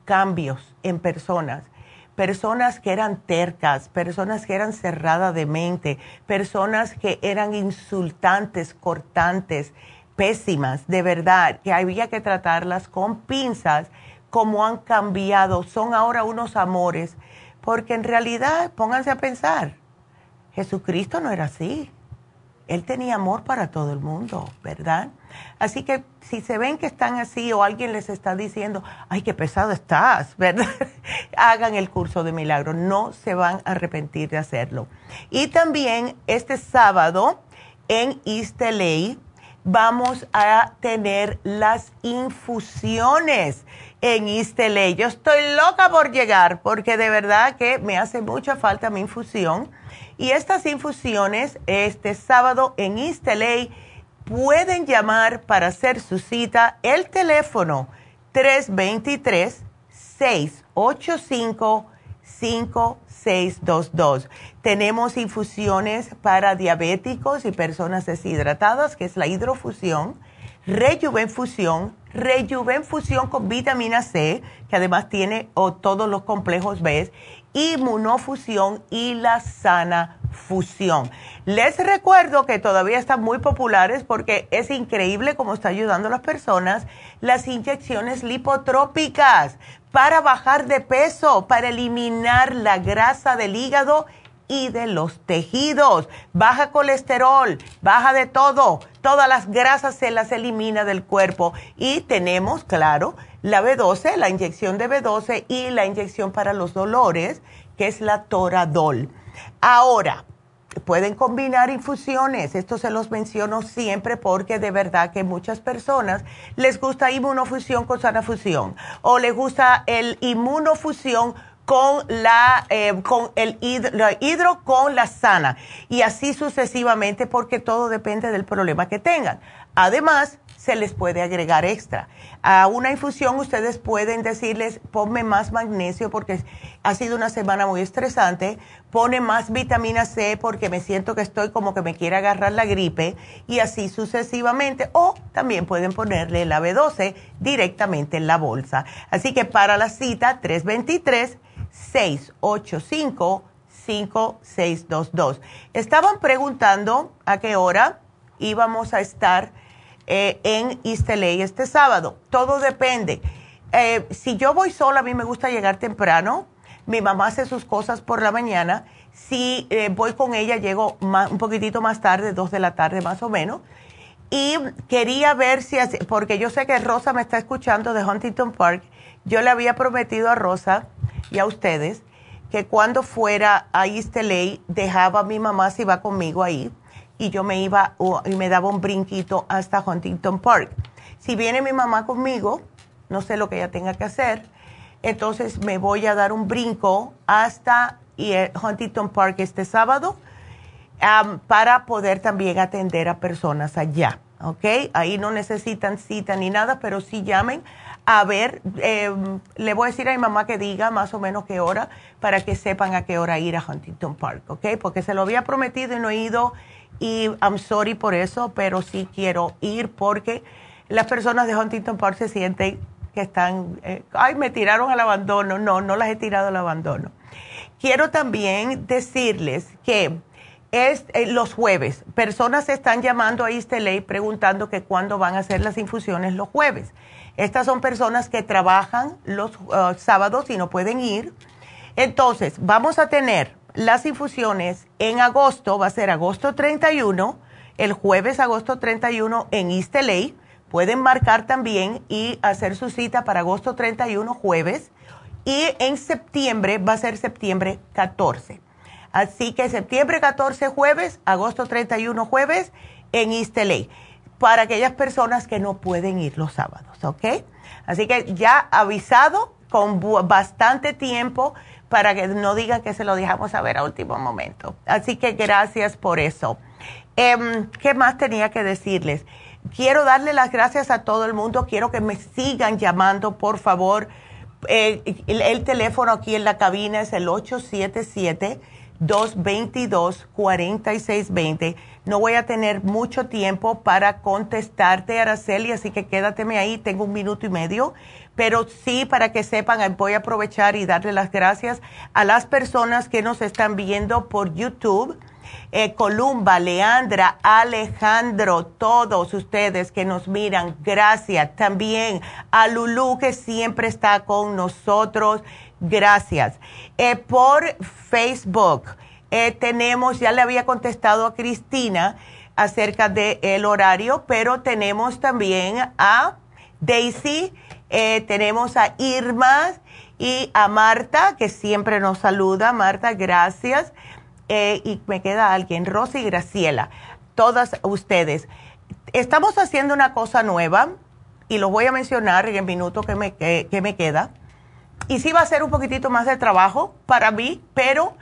B: cambios en personas personas que eran tercas, personas que eran cerradas de mente, personas que eran insultantes, cortantes, pésimas, de verdad, que había que tratarlas con pinzas, como han cambiado, son ahora unos amores, porque en realidad, pónganse a pensar, Jesucristo no era así. Él tenía amor para todo el mundo, ¿verdad? Así que si se ven que están así o alguien les está diciendo, ay, qué pesado estás, ¿verdad? Hagan el curso de milagro, no se van a arrepentir de hacerlo. Y también este sábado en East LA vamos a tener las infusiones en LA. Yo estoy loca por llegar porque de verdad que me hace mucha falta mi infusión. Y estas infusiones este sábado en LA pueden llamar para hacer su cita el teléfono 323-685-5622. Tenemos infusiones para diabéticos y personas deshidratadas, que es la hidrofusión, rejuvenfusión, rejuvenfusión con vitamina C, que además tiene todos los complejos B, inmunofusión y la sana fusión. Les recuerdo que todavía están muy populares porque es increíble cómo está ayudando a las personas las inyecciones lipotrópicas para bajar de peso, para eliminar la grasa del hígado y de los tejidos. Baja colesterol, baja de todo. Todas las grasas se las elimina del cuerpo. Y tenemos, claro, la B12, la inyección de B12 y la inyección para los dolores, que es la Toradol. Ahora, pueden combinar infusiones. Esto se los menciono siempre porque de verdad que muchas personas les gusta inmunofusión con sanafusión o les gusta el inmunofusión con la eh, con el hidro, con la sana y así sucesivamente porque todo depende del problema que tengan. Además, se les puede agregar extra. A una infusión ustedes pueden decirles, ponme más magnesio porque ha sido una semana muy estresante, pone más vitamina C porque me siento que estoy como que me quiere agarrar la gripe y así sucesivamente. O también pueden ponerle la B12 directamente en la bolsa. Así que para la cita 323 685 5622. Estaban preguntando a qué hora íbamos a estar eh, en East este sábado. Todo depende. Eh, si yo voy sola, a mí me gusta llegar temprano. Mi mamá hace sus cosas por la mañana. Si eh, voy con ella, llego un poquitito más tarde, dos de la tarde más o menos. Y quería ver si, porque yo sé que Rosa me está escuchando de Huntington Park. Yo le había prometido a Rosa y a ustedes que cuando fuera a East dejaba a mi mamá si va conmigo ahí y yo me iba y me daba un brinquito hasta Huntington Park. Si viene mi mamá conmigo, no sé lo que ella tenga que hacer, entonces me voy a dar un brinco hasta eh, Huntington Park este sábado para poder también atender a personas allá. ¿Ok? Ahí no necesitan cita ni nada, pero sí llamen a ver, em, le voy a decir a mi mamá que diga más o menos qué hora para que sepan a qué hora ir a Huntington Park, ¿ok? Porque se lo había prometido y no he ido y I'm sorry por eso, pero sí quiero ir porque las personas de Huntington Park se sienten que están, eh, ay, me tiraron al abandono. No, no las he tirado al abandono. Quiero también decirles que es eh, los jueves. Personas están llamando a East preguntando que cuándo van a hacer las infusiones los jueves. Estas son personas que trabajan los uh, sábados y no pueden ir. Entonces, vamos a tener las infusiones en agosto, va a ser agosto 31, el jueves agosto 31 en East Pueden marcar también y hacer su cita para agosto 31 jueves. Y en septiembre va a ser septiembre 14. Así que septiembre 14 jueves, agosto 31 jueves en East Para aquellas personas que no pueden ir los sábados, ¿ok? Así que ya avisado con bastante tiempo para que no digan que se lo dejamos saber a último momento. Así que gracias por eso. Em, ¿Qué más tenía que decirles? Quiero darle las gracias a todo el mundo. Quiero que me sigan llamando, por favor. Eh, el, teléfono aquí en la cabina es el 877-222-4620. No voy a tener mucho tiempo para contestarte, Araceli, así que quédateme ahí. Tengo un minuto y medio pero sí para que sepan, voy a aprovechar y darle las gracias a las personas que nos están viendo por YouTube. Eh, Columba, Leandra, Alejandro, todos ustedes que nos miran, gracias. También a Lulu que siempre está con nosotros, gracias. Eh, por Facebook eh, tenemos, ya le había contestado a Cristina acerca del horario, pero tenemos también a Daisy eh, tenemos a Irma y a Marta, que siempre nos saluda. Marta, gracias. Y me queda alguien, Rosy y Graciela, todas ustedes. Estamos haciendo una cosa nueva y lo voy a mencionar en el minuto que me, que, me queda. Y sí va a ser un poquitito más de trabajo para mí, pero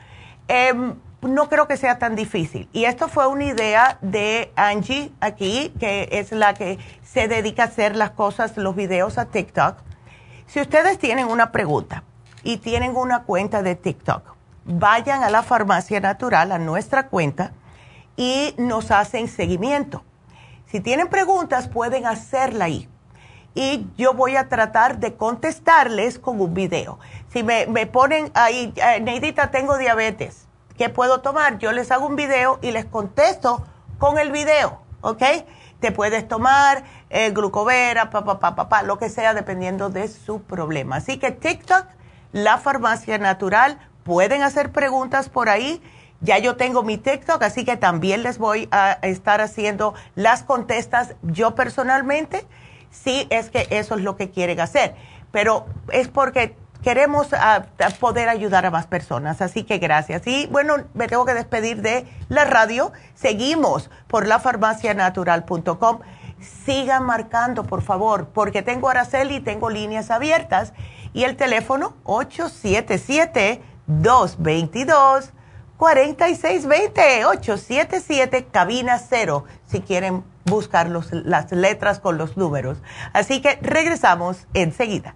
B: em, no creo que sea tan difícil. Y esto fue una idea de Angie aquí, que es la que se dedica a hacer las cosas, los videos a TikTok. Si ustedes tienen una pregunta y tienen una cuenta de TikTok, vayan a la farmacia natural, a nuestra cuenta, y nos hacen seguimiento. Si tienen preguntas, pueden hacerla ahí. Y yo voy a tratar de contestarles con un video. Si me, me ponen ahí, eh, Neidita, tengo diabetes ¿Qué puedo tomar? Yo les hago un video y les contesto con el video, ¿ok? Te puedes tomar eh, glucovera, papá, papá, papá, lo que sea, dependiendo de su problema. Así que TikTok, la farmacia natural, pueden hacer preguntas por ahí. Ya yo tengo mi TikTok, así que también les voy a estar haciendo las contestas yo personalmente, si es que eso es lo que quieren hacer. Pero es porque queremos ah, poder ayudar a más personas. Así que gracias. Y bueno, me tengo que despedir de la radio. Seguimos por lafarmacianatural.com. Sigan marcando, por favor, porque tengo Araceli tengo líneas abiertas. Y el teléfono 877-222-4620. 877 cabina cero. Si quieren
G: buscar las letras con los números. Así que regresamos enseguida.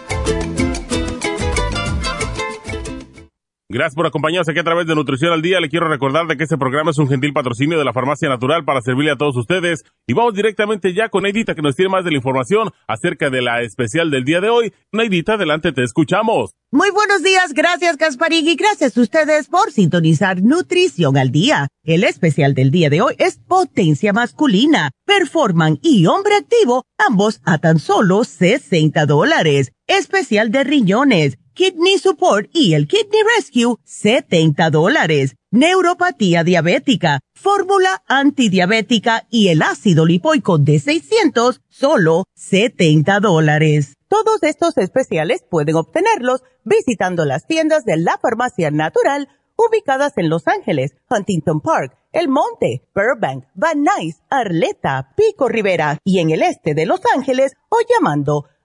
D: Gracias por acompañarnos aquí a través de Nutrición al Día. Le quiero recordar de que este programa es un gentil patrocinio de la Farmacia Natural para servirle a todos ustedes. Y vamos directamente ya con Neidita que nos tiene más de la información acerca de la especial del día de hoy. Neidita, adelante, te escuchamos.
B: Muy buenos días, gracias Gasparín y gracias a ustedes por sintonizar Nutrición al Día. El especial del día de hoy es Potencia Masculina, Performan y Hombre Activo, ambos a tan solo 60 dólares. Especial de riñones Kidney Support y el Kidney Rescue, 70 dólares. Neuropatía diabética, fórmula antidiabética y el ácido lipoico de 600, solo 70 dólares. Todos estos especiales pueden obtenerlos visitando las tiendas de la farmacia natural ubicadas en Los Ángeles, Huntington Park, El Monte, Burbank, Van Nuys, Arleta, Pico Rivera y en el este de Los Ángeles o llamando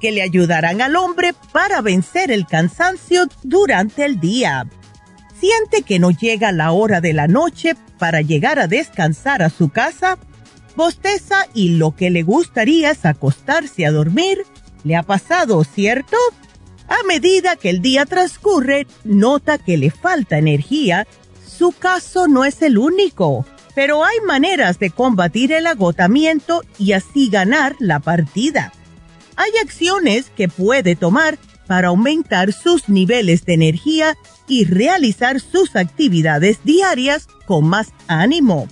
B: Que le ayudarán al hombre para vencer el cansancio durante el día. ¿Siente que no llega la hora de la noche para llegar a descansar a su casa? Bosteza y lo que le gustaría es acostarse a dormir. ¿Le ha pasado, cierto? A medida que el día transcurre, nota que le falta energía. Su caso no es el único, pero hay maneras de combatir el agotamiento y así ganar la partida hay acciones que puede tomar para aumentar sus niveles de energía y realizar sus actividades diarias con más ánimo.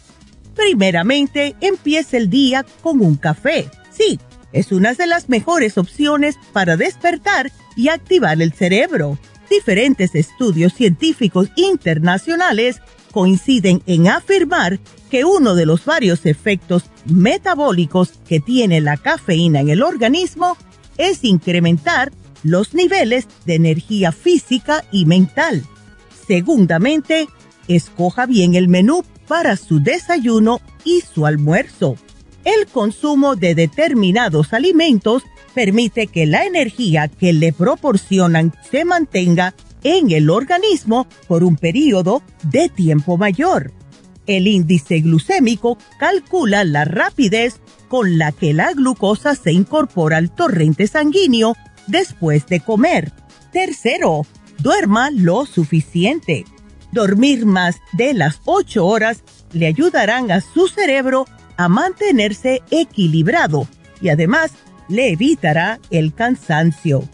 B: Primeramente, empiece el día con un café. Sí, es una de las mejores opciones para despertar y activar el cerebro. Diferentes estudios científicos internacionales coinciden en afirmar que uno de los varios efectos metabólicos que tiene la cafeína en el organismo es incrementar los niveles de energía física y mental. Segundamente, escoja bien el menú para su desayuno y su almuerzo. El consumo de determinados alimentos permite que la energía que le proporcionan se mantenga en el organismo por un periodo de tiempo mayor. El índice glucémico calcula la rapidez con la que la glucosa se incorpora al torrente sanguíneo después de comer. Tercero, duerma lo suficiente. Dormir más de las 8 horas le ayudarán a su cerebro a mantenerse equilibrado y además le evitará el cansancio.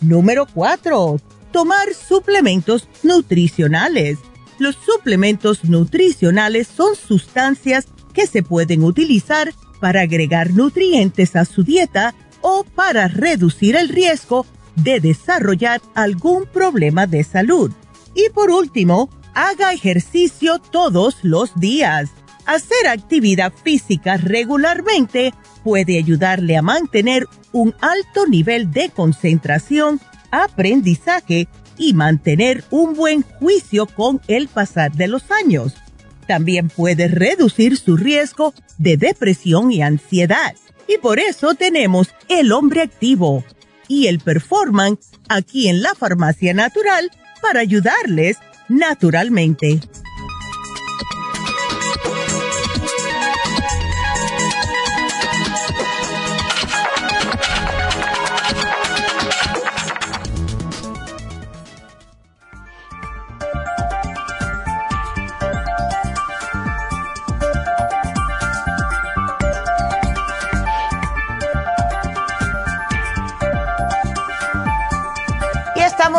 B: Número 4 tomar suplementos nutricionales. Los suplementos nutricionales son sustancias que se pueden utilizar para agregar nutrientes a su dieta o para reducir el riesgo
F: de desarrollar algún problema de salud. Y por último, haga ejercicio todos los días. Hacer actividad física regularmente puede ayudarle a mantener un alto nivel de concentración, aprendizaje y mantener un buen juicio con el pasar de los años. También puede reducir su riesgo de depresión y ansiedad. Y por eso tenemos el hombre activo y el performance aquí en la farmacia natural para ayudarles naturalmente.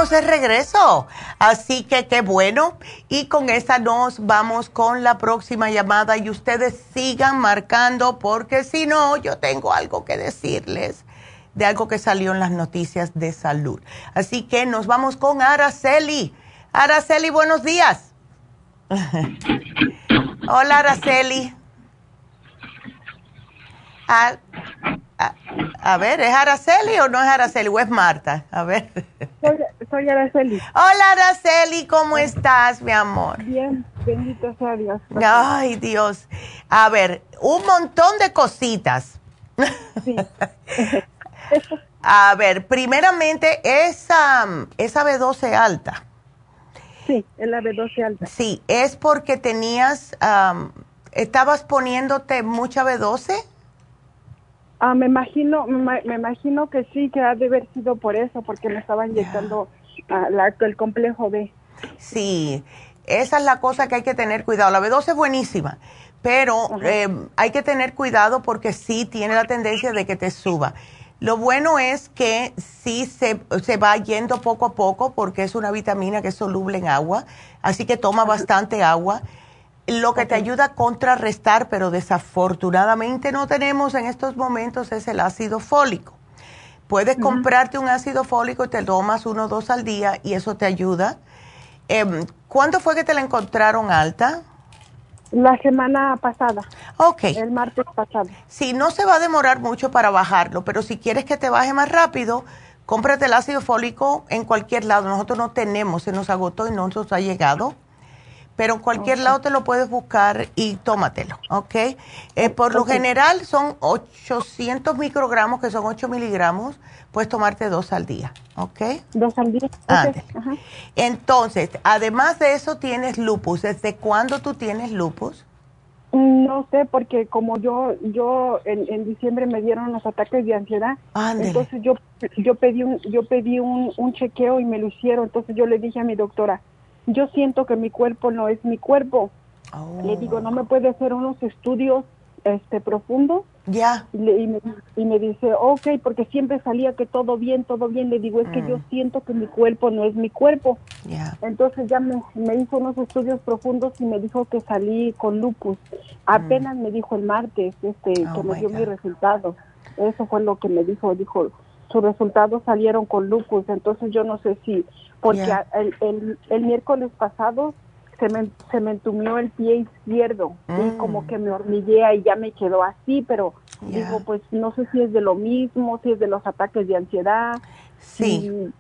B: Estamos de regreso. Así que qué bueno. Y con esta nos vamos con la próxima llamada y ustedes sigan marcando porque si no, yo tengo algo que decirles de algo que salió en las noticias de salud. Así que nos vamos con Araceli. Araceli, buenos días. Hola, Araceli. A, a, ver, ¿es Araceli o no es Araceli? ¿O es Marta? A ver.
H: Soy, Araceli.
B: Hola, Araceli, ¿cómo estás, mi amor?
H: Bien, bendito sea Dios.
B: Ay, Dios. A ver, un montón de cositas. Sí. a ver, primeramente, esa, esa B12 alta.
H: Sí, es la B12 alta.
B: Sí, ¿es porque tenías, estabas poniéndote mucha B12?
H: Ah, me imagino, me, imagino que sí, que ha de haber sido por eso, porque me estaba inyectando el complejo B.
B: Sí, esa es la cosa que hay que tener cuidado. La B12 es buenísima, pero eh, hay que tener cuidado porque sí tiene la tendencia de que te suba. Lo bueno es que sí se, se va yendo poco a poco porque es una vitamina que es soluble en agua, así que toma bastante agua lo que te ayuda a contrarrestar, pero desafortunadamente no tenemos en estos momentos, es el ácido fólico. Puedes comprarte un ácido fólico y te tomas uno o dos al día y eso te ayuda. Eh, ¿Cuándo fue que te la encontraron alta?
H: La semana pasada.
B: Ok.
H: El martes pasado.
B: Sí, no se va a demorar mucho para bajarlo, pero si quieres que te baje más rápido, cómprate el ácido fólico en cualquier lado. Nosotros no tenemos, se nos agotó y no nos ha llegado pero en cualquier lado te lo puedes buscar y tómatelo, ¿ok? Eh, por lo general son 800 microgramos, que son 8 miligramos, puedes tomarte dos al día, ¿ok?
H: Dos al día.
B: Entonces, además de eso, tienes lupus. ¿Desde cuándo tú tienes lupus?
H: No sé, porque como yo yo en, diciembre me dieron los ataques de ansiedad, entonces yo yo pedí un yo pedí un, un chequeo y me lo hicieron, entonces yo le dije a mi doctora, yo siento que mi cuerpo no es mi cuerpo. Le digo, no me puede hacer unos estudios este profundos.
B: Ya.
H: Y, me, y, me, dice, ok, porque siempre salía que todo bien, todo bien. Le digo, es que yo mm. siento que mi cuerpo no es mi cuerpo.
B: Ya.
H: Entonces ya me, me, hizo unos estudios profundos y me dijo que salí con lupus. Apenas mm. me dijo el martes este, oh que me dio mi resultado. Eso fue lo que me dijo. Dijo, sus resultados salieron con lupus. Entonces yo no sé si porque el, el, miércoles pasado se me, se me entumió el pie izquierdo y mm. como que me hormiguea y ya me quedó así, pero digo, pues no sé si es de lo mismo, si es de los ataques de ansiedad.
B: Sí,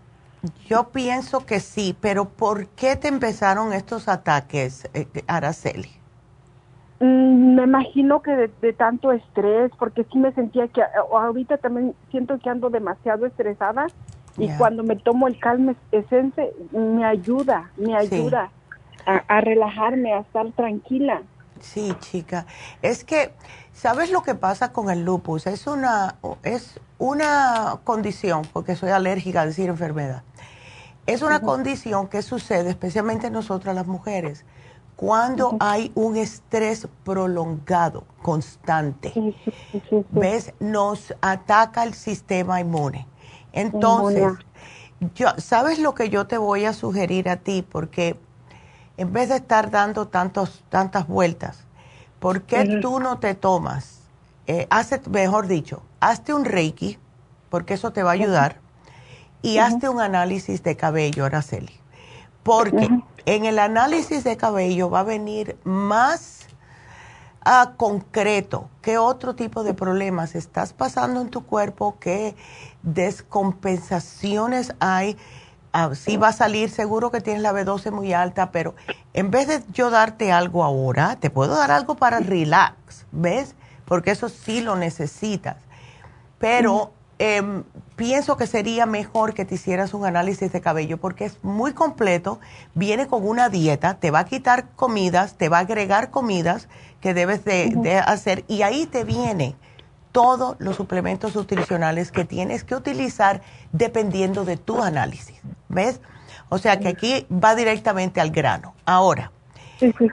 B: yo pienso que sí, pero ¿por qué te empezaron estos ataques, eh, Araceli?
H: Mm, me imagino que de, de, tanto estrés, porque sí me sentía que ahorita también siento que ando demasiado estresada y cuando me tomo el Calme Essence, me ayuda, me ayuda a, relajarme, a estar tranquila.
B: Sí, chica. Es que, ¿sabes lo que pasa con el lupus? Es una, es una condición, porque soy alérgica a decir enfermedad. Es una condición que sucede, especialmente en nosotras las mujeres, cuando hay un estrés prolongado, constante. ¿Ves? Nos ataca el sistema inmune. Entonces, yo, ¿sabes lo que yo te voy a sugerir a ti? Porque en vez de estar dando tantos, tantas vueltas, ¿por qué tú no te tomas? Eh, hace, mejor dicho, hazte un reiki, porque eso te va a ayudar. y hazte un análisis de cabello, Araceli. Porque en el análisis de cabello va a venir más a concreto qué otro tipo de problemas estás pasando en tu cuerpo, qué descompensaciones hay. Ah, sí va a salir, seguro que tienes la B12 muy alta, pero en vez de yo darte algo ahora, te puedo dar algo para relax, ¿ves? Porque eso sí lo necesitas. Pero Em, pienso que sería mejor que te hicieras un análisis de cabello porque es muy completo, viene con una dieta, te va a quitar comidas, te va a agregar comidas que debes de, hacer y ahí te viene todos los suplementos nutricionales que tienes que utilizar dependiendo de tu análisis, ¿ves? O sea que aquí va directamente al grano. Ahora,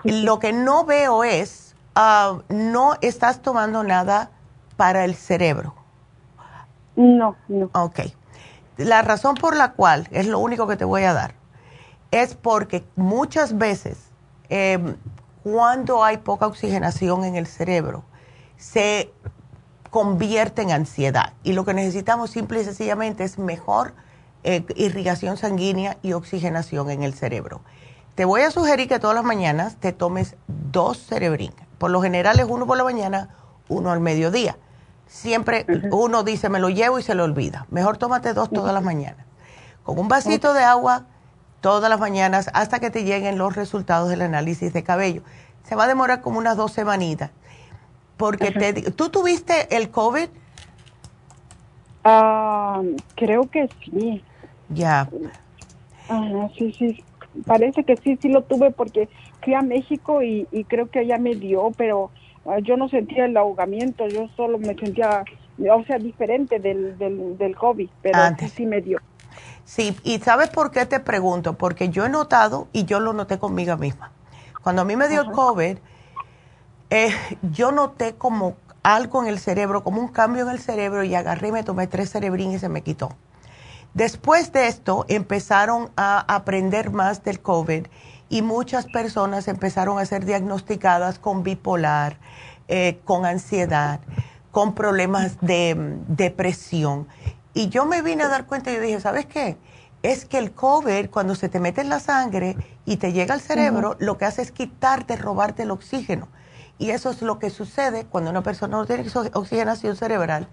B: lo que no veo es, ah, no estás tomando nada para el cerebro.
H: No, no.
B: Ok. La razón por la cual, es lo único que te voy a dar, es porque muchas veces em, cuando hay poca oxigenación en el cerebro, se convierte en ansiedad. Y lo que necesitamos simple y sencillamente es mejor eh, irrigación sanguínea y oxigenación en el cerebro. Te voy a sugerir que todas las mañanas te tomes dos cerebrín. Por lo general es uno por la mañana, uno al mediodía siempre uno dice, me lo llevo y se lo olvida. Mejor tómate dos todas las mañanas. Con un vasito de agua todas las mañanas hasta que te lleguen los resultados del análisis de cabello. Se va a demorar como unas dos semanitas. Porque te, ¿tú tuviste el COVID?
H: Ah, creo que sí.
B: Ya.
H: Sí, sí. Parece que sí, sí lo tuve porque fui a México y, y creo que allá me dio, pero yo no sentía el ahogamiento, yo solo me sentía, o sea, diferente del, del, del COVID, pero sí me dio.
B: Sí, y ¿sabes por qué te pregunto? Porque yo he notado, y yo lo noté conmigo misma, cuando a mí me dio el COVID, eh, yo noté como algo en el cerebro, como un cambio en el cerebro, y agarré y me tomé tres cerebrín y se me quitó. Después de esto, empezaron a aprender más del COVID y muchas personas empezaron a ser diagnosticadas con bipolar, eh, con ansiedad, con problemas de mm, depresión. Y yo me vine a dar cuenta y dije, ¿sabes qué? Es que el COVID, cuando se te mete en la sangre y te llega al cerebro, lo que hace es quitarte, robarte el oxígeno. Y eso es lo que sucede cuando una persona no tiene oxigenación cerebral,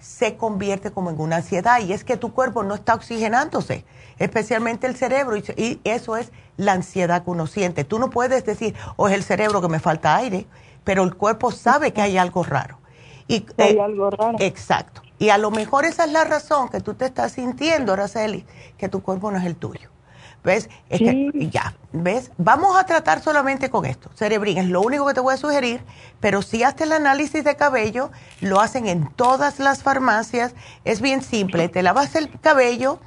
B: se convierte como en una ansiedad. Y es que tu cuerpo no está oxigenándose, especialmente el cerebro. Y, eso es la ansiedad que uno siente. Tú no puedes decir, o oh, es el cerebro que me falta aire, pero el cuerpo sabe que hay algo raro.
H: Y, hay eh, algo raro.
B: Exacto. Y a lo mejor esa es la razón que tú te estás sintiendo, Araceli, que tu cuerpo no es el tuyo. ¿Ves? Es que, ya, ¿ves? Vamos a tratar solamente con esto. Cerebrín es lo único que te voy a sugerir, pero si haces el análisis de cabello, lo hacen en todas las farmacias. Es bien simple. Te lavas el cabello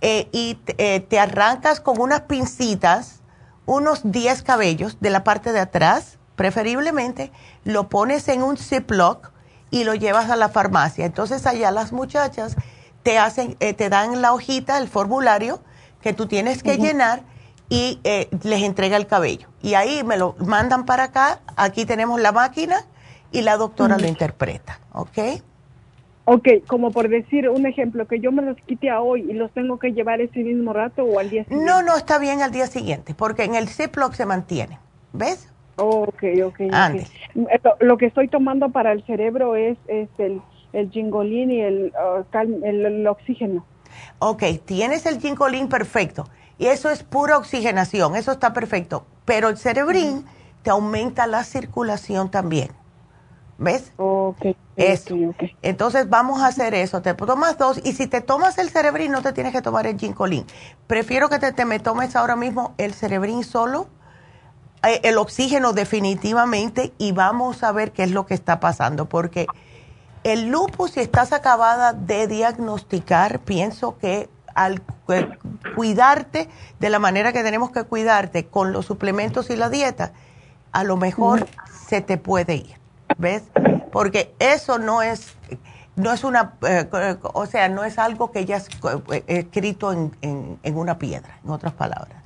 B: eh, y eh, te arrancas con unas pincitas unos 10 cabellos de la parte de atrás, preferiblemente, lo pones en un Ziploc y lo llevas a la farmacia. Entonces allá las muchachas te hacen, eh, te dan la hojita, el formulario que tú tienes que llenar y eh, les entrega el cabello. Y ahí me lo mandan para acá, aquí tenemos la máquina y la doctora lo interpreta, ¿ok?
H: Ok, como por decir un ejemplo, que yo me los quite a hoy y los tengo que llevar ese mismo rato o al día siguiente.
B: No, no, está bien al día siguiente, porque en el Ziploc se mantiene, ¿ves?
H: ok, ok. okay. Lo, que estoy tomando para el cerebro es, es el, el gingolín y el, uh, el oxígeno.
B: Ok, tienes el ginkolín perfecto. Y eso es pura oxigenación, eso está perfecto. Pero el cerebrín te aumenta la circulación también. ¿Ves?
H: Ok.
B: Eso. Entonces vamos a hacer eso. Te tomas dos y si te tomas el cerebrín no te tienes que tomar el ginkolín. Prefiero que te, te me tomes ahora mismo el cerebrín solo, eh, el oxígeno definitivamente y vamos a ver qué es lo que está pasando porque el lupus, si estás acabada de diagnosticar, pienso que al cuidarte de la manera que tenemos que cuidarte con los suplementos y la dieta, a lo mejor se te puede ir, ¿ves? Porque eso no es, no es una, eh, o sea, no es algo que ya es eh, escrito en, una piedra, en otras palabras.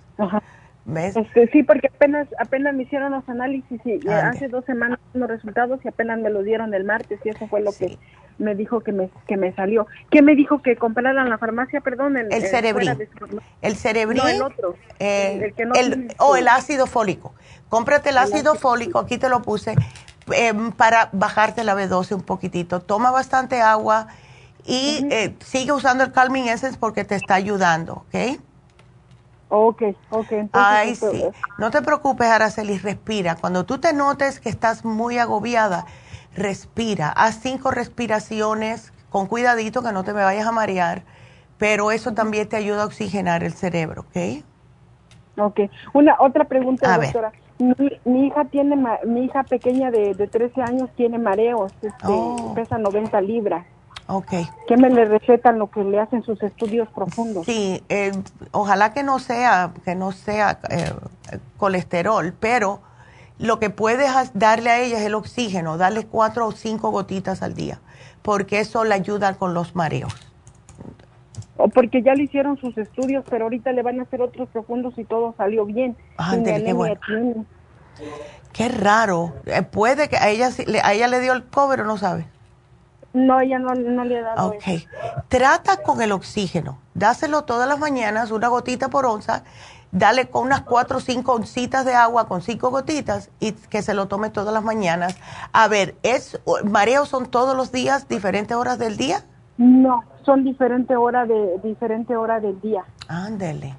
H: Este, sí, porque apenas apenas me hicieron los análisis y hace dos semanas los resultados y apenas me lo dieron el martes y eso fue lo que me dijo que me, que me salió. ¿Qué me dijo que comprara en la farmacia? Perdón,
B: el cerebrín. El cerebrín.
H: el otro.
B: Eh, el o el ácido fólico. Cómprate el, ácido, fólico, aquí te lo puse, em, para bajarte la B12 un poquitito. Toma bastante agua y eh, sigue usando el Calming Essence porque te está ayudando, ¿ok?
H: Ok, ok.
B: Ay, sí. No te preocupes, Araceli, respira. Cuando tú te notes que estás muy agobiada, respira. Haz cinco respiraciones con cuidadito que no te me vayas a marear, pero eso también te ayuda a oxigenar el cerebro, ¿ok?
H: Ok. Una otra pregunta, doctora. Mi, hija tiene, mi hija pequeña de, de 13 años tiene mareos, este, oh. pesa 90 libras.
B: Okay.
H: ¿Qué me le recetan lo que le hacen sus estudios profundos?
B: Sí, eh, ojalá que no sea, que no sea eh, colesterol, pero lo que puedes darle a ella es el oxígeno, darle cuatro o cinco gotitas al día, porque eso le ayuda con los mareos.
H: O porque ya le hicieron sus estudios, pero ahorita le van a hacer otros profundos y todo salió bien.
B: Ah, qué, bueno. qué raro. Eh, puede que a ella, a ella le dio el cobre, ¿no sabe?
H: No, ella no, le ha dado.
B: Ok. Trata con el oxígeno. Dáselo todas las mañanas, una gotita por onza. Dale con unas cuatro o cinco oncitas de agua con cinco gotitas y que se lo tome todas las mañanas. A ver, ¿es mareos son todos los días, diferentes horas del día?
H: No, son diferentes horas de diferente hora del día.
B: Ándele.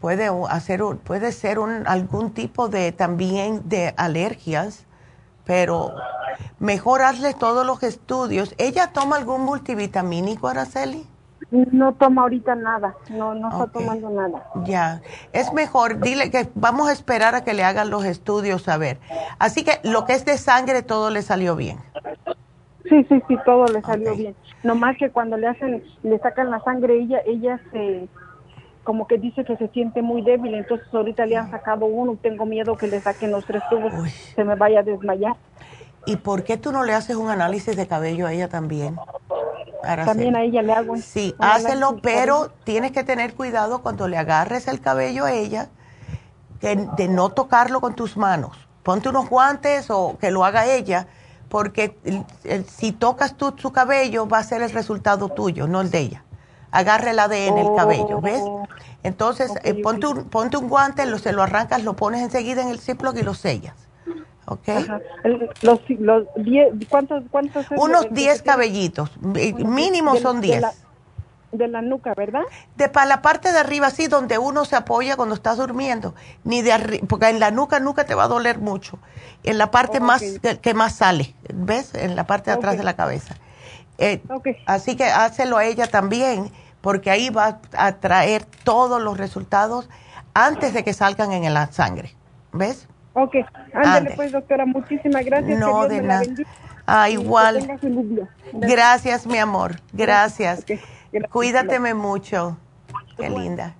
B: Puede hacer puede ser un, algún tipo de también de alergias pero mejor hazle todos los estudios. ¿Ella toma algún multivitamínico, Araceli?
H: No toma ahorita nada, no, no está tomando nada.
B: Ya, es mejor, dile que vamos a esperar a que le hagan los estudios a ver. Así que lo que es de sangre, todo le salió bien.
H: Sí, sí, sí, todo le salió bien. Nomás que cuando le hacen, le sacan la sangre, ella, ella se, como que dice que se siente muy débil, entonces ahorita le han sacado uno, tengo miedo que le saquen los tres tubos, se me vaya a desmayar.
B: ¿Y por qué tú no le haces un análisis de cabello a ella también?
H: también a ella le hago.
B: Sí, hácelo, pero tienes que tener cuidado cuando le agarres el cabello a ella, de no tocarlo con tus manos. Ponte unos guantes o que lo haga ella, porque si tocas tú su cabello va a ser el resultado tuyo, no el de ella agarre el ADN el cabello, ¿ves? Oh. Entonces, eh, ponte, un, ponte un guante, lo, se lo arrancas, lo pones enseguida en el Ziploc y lo sellas. ¿Ok?
H: Los, los diez, ¿cuántos, cuántos
B: Unos 10 cabellitos, mínimo son 10.
H: De la nuca, ¿verdad?
B: De para la parte de arriba, sí, donde uno se apoya cuando estás durmiendo. Ni de arriba, porque en la nuca nunca te va a doler mucho. En la parte más que, más sale, ¿ves? En la parte de atrás de la cabeza. Eh, así que hácelo a ella también porque ahí va a traer todos los resultados antes de que salgan en la sangre. ¿Ves?
H: Ok, ándale pues doctora, muchísimas gracias.
B: No, de nada. Ah, igual. Gracias. mi amor, gracias. Cuídateme mucho. Qué linda.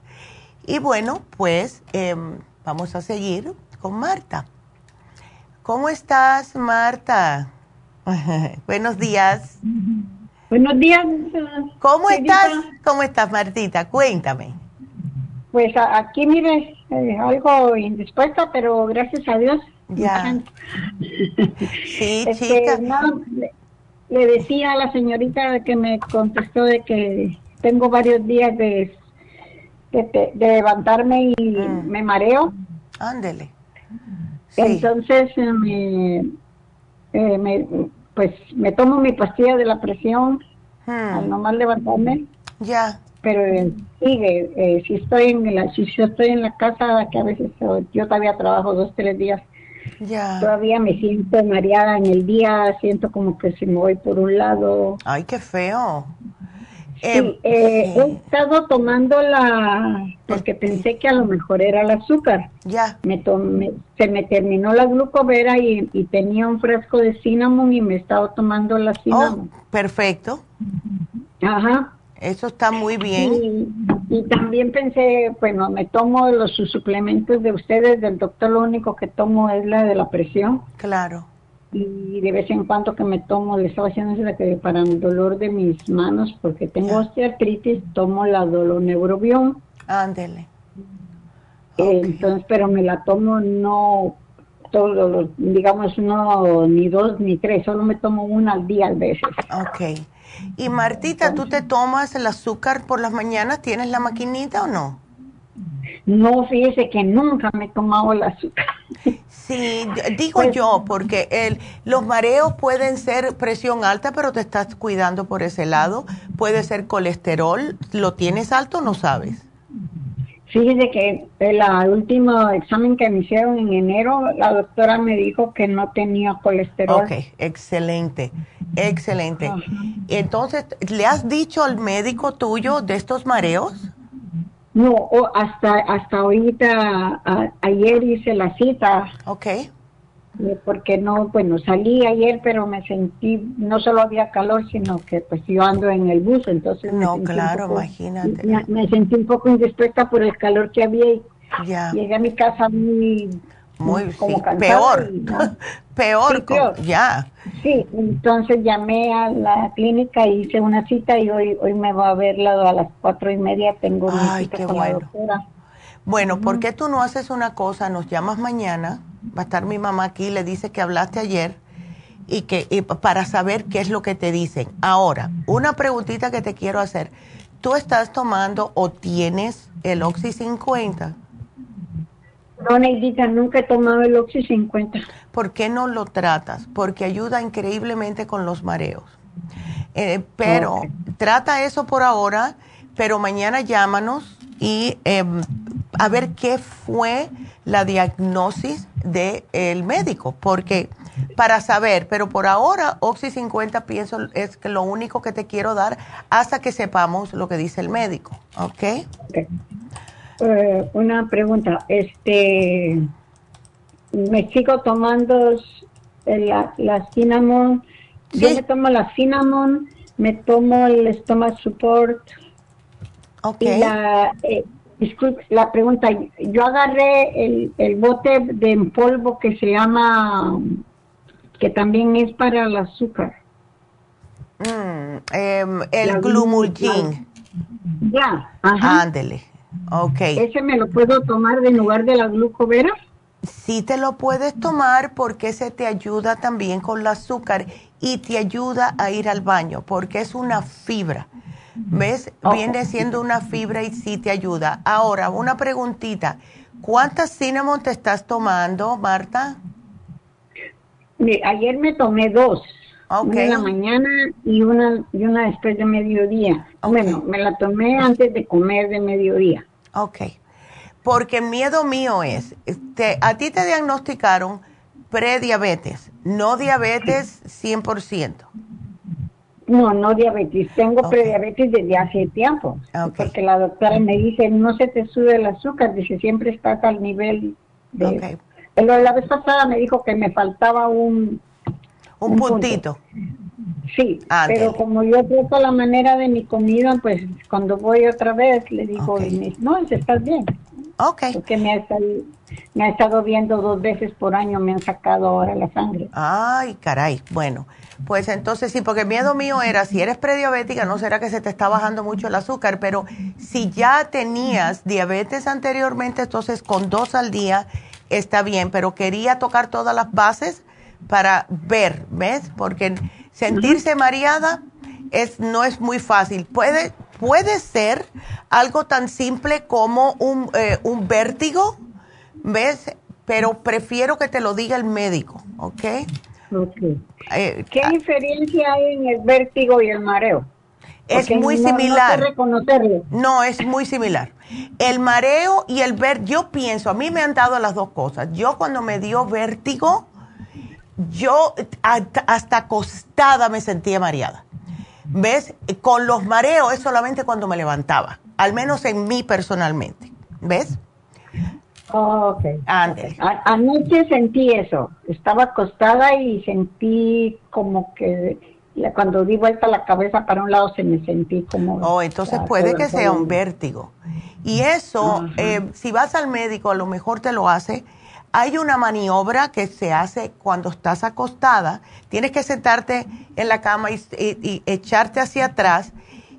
B: Y bueno, pues em, vamos a seguir con Marta. ¿Cómo estás, Marta? Buenos días.
I: Buenos días.
B: ¿Cómo estás? ¿Cómo estás, Martita? Cuéntame.
I: Pues aquí, mire, eh, algo indispuesta, pero gracias a Dios.
B: Ya. sí,
I: este, chica. le, decía a la señorita que me contestó de que tengo varios días de, de, levantarme y mm. me mareo.
B: Ándele.
I: Entonces, eh, me, eh, me pues me tomo mi pastilla de la presión hmm. al nomás levantarme.
B: Ya.
I: Pero eh, sigue, eh, si estoy en la, si yo estoy en la casa, que a veces yo todavía trabajo dos, tres días,
B: ya.
I: todavía me siento mareada en el día, siento como que si me voy por un lado.
B: Ay, qué feo.
I: Eh, he estado tomando la, porque pensé que a lo mejor era el azúcar.
B: Ya.
I: Me tomé, se me terminó la glucovera y, tenía un fresco de cinnamon y me estaba tomando la cinnamon.
B: Oh, perfecto.
I: Ajá.
B: Eso está muy bien.
I: Y, también pensé, bueno, me tomo los suplementos de ustedes, del doctor, lo único que tomo es la de la presión.
B: Claro
I: y de vez en cuando que me tomo, le estaba haciendo que para el dolor de mis manos, porque tengo osteoartritis, tomo la doloneurobión.
B: Ándele.
I: Entonces, pero me la tomo no todos los, digamos, no ni dos ni tres, solo me tomo una al día a veces.
B: Ok. Y Martita, ¿tú te tomas el azúcar por las mañanas? ¿Tienes la maquinita o no?
I: No, fíjese que nunca me he tomado el azúcar.
B: Sí, digo pues yo, porque el, los mareos pueden ser presión alta, pero te estás cuidando por ese lado. Puede ser colesterol. ¿Lo tienes alto o no sabes?
I: Fíjese que el último examen que me hicieron en enero, la doctora me dijo que no tenía colesterol.
B: Ok, excelente, excelente. Entonces, ¿le has dicho al médico tuyo de estos mareos?
I: No, hasta hasta ahorita, ayer hice la cita.
B: Ok.
I: Eh, porque no, bueno, salí ayer, pero me sentí, no solo había calor, sino que pues yo ando en el bus, entonces...
B: No, claro, imagínate.
I: Me, sentí un poco indispuesta por el calor que había y llegué a mi casa muy
B: muy como peor, peor, ya.
I: Sí, entonces llamé a la clínica, hice una cita y hoy hoy me va a verla a las cuatro y media. Tengo
B: Ay, qué bueno. Bueno, ¿por qué tú no haces una cosa? Nos llamas mañana, va a estar mi mamá aquí, le dice que hablaste ayer y que y para saber qué es lo que te dicen. Ahora, una preguntita que te quiero hacer. ¿Tú estás tomando o tienes el Oxy 50?
I: No, Neidita, nunca he tomado el Oxy 50.
B: ¿Por qué no lo tratas? Porque ayuda increíblemente con los mareos. Eh, pero trata eso por ahora, pero mañana llámanos y em, a ver qué fue la diagnosis del médico, porque para saber, pero por ahora Oxy 50 pienso es que lo único que te quiero dar hasta que sepamos lo que dice el médico, ¿ok? okay.
I: Eh, una pregunta. Este, me sigo tomando la, la cinnamon. Yo me tomo la cinnamon, me tomo el stomach support.
B: Ok.
I: la, eh, disculpe, la pregunta, yo agarré el, el bote de polvo que se llama, que también es para el azúcar.
B: Mm, em, el glumulgin.
I: Ya,
B: ajá. Ándele. Ok.
I: ¿Ese me lo puedo tomar en lugar de la glucovera?
B: Sí te lo puedes tomar porque ese te ayuda también con el azúcar y te ayuda a ir al baño porque es una fibra. ¿Ves? Viene siendo una fibra y sí te ayuda. Ahora, una preguntita. ¿Cuántas cinnamon te estás tomando, Marta?
I: Ayer me tomé dos. Una en la mañana y una, y una después de mediodía. Bueno, me la tomé antes de comer de mediodía.
B: Ok. Porque el miedo mío es, este, a ti te diagnosticaron prediabetes, no diabetes 100%.
I: No, no diabetes. Tengo prediabetes desde hace tiempo. Porque la doctora me dice, no se te sube el azúcar, dice, siempre estás al nivel de... Pero la vez pasada me dijo que me faltaba un...
B: Un, puntito.
I: Sí, pero como yo trato la manera de mi comida, pues cuando voy otra vez le digo, no, estás bien.
B: Ok.
I: Porque me ha, estado, me ha estado viendo dos veces por año, me han sacado ahora la sangre.
B: Ay, caray. Bueno, pues entonces sí, porque el miedo mío era, si eres prediabética, no será que se te está bajando mucho el azúcar, pero si ya tenías diabetes anteriormente, entonces con dos al día está bien, pero quería tocar todas las bases para ver, ¿ves? Porque sentirse mareada es, no es muy fácil. Puede, puede ser algo tan simple como un, eh, un vértigo, ¿ves? Pero prefiero que te lo diga el médico, ¿ok?
I: Eh, ¿Qué ah, diferencia hay en el vértigo y el mareo?
B: Es muy similar. No, es muy similar. El mareo y el ver, yo pienso, a mí me han dado las dos cosas. Yo cuando me dio vértigo, yo hasta acostada me sentía mareada. ¿Ves? Con los mareos es solamente cuando me levantaba, al menos en mí personalmente. ¿Ves?
I: Oh, ok. anoche sentí eso. Estaba acostada y sentí como que cuando di vuelta la cabeza para un lado se me sentí como...
B: Oh, entonces puede que sea un vértigo. Y eso, eh, si vas al médico, a lo mejor te lo hace hay una maniobra que se hace cuando estás acostada. Tienes que sentarte en la cama y, echarte hacia atrás.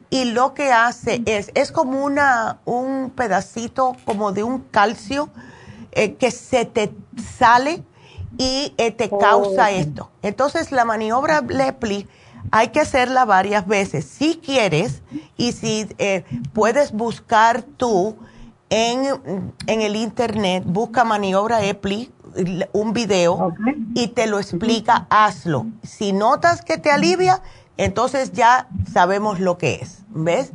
B: Y lo que hace es, es como una, un pedacito como de un calcio eh, que se te sale y eh, te causa esto. Entonces la maniobra Lepli hay que hacerla varias veces si quieres y si eh, puedes buscar tú en, el internet, busca maniobra EPLI, un video y te lo explica, hazlo. Si notas que te alivia, entonces ya sabemos lo que es, ¿ves?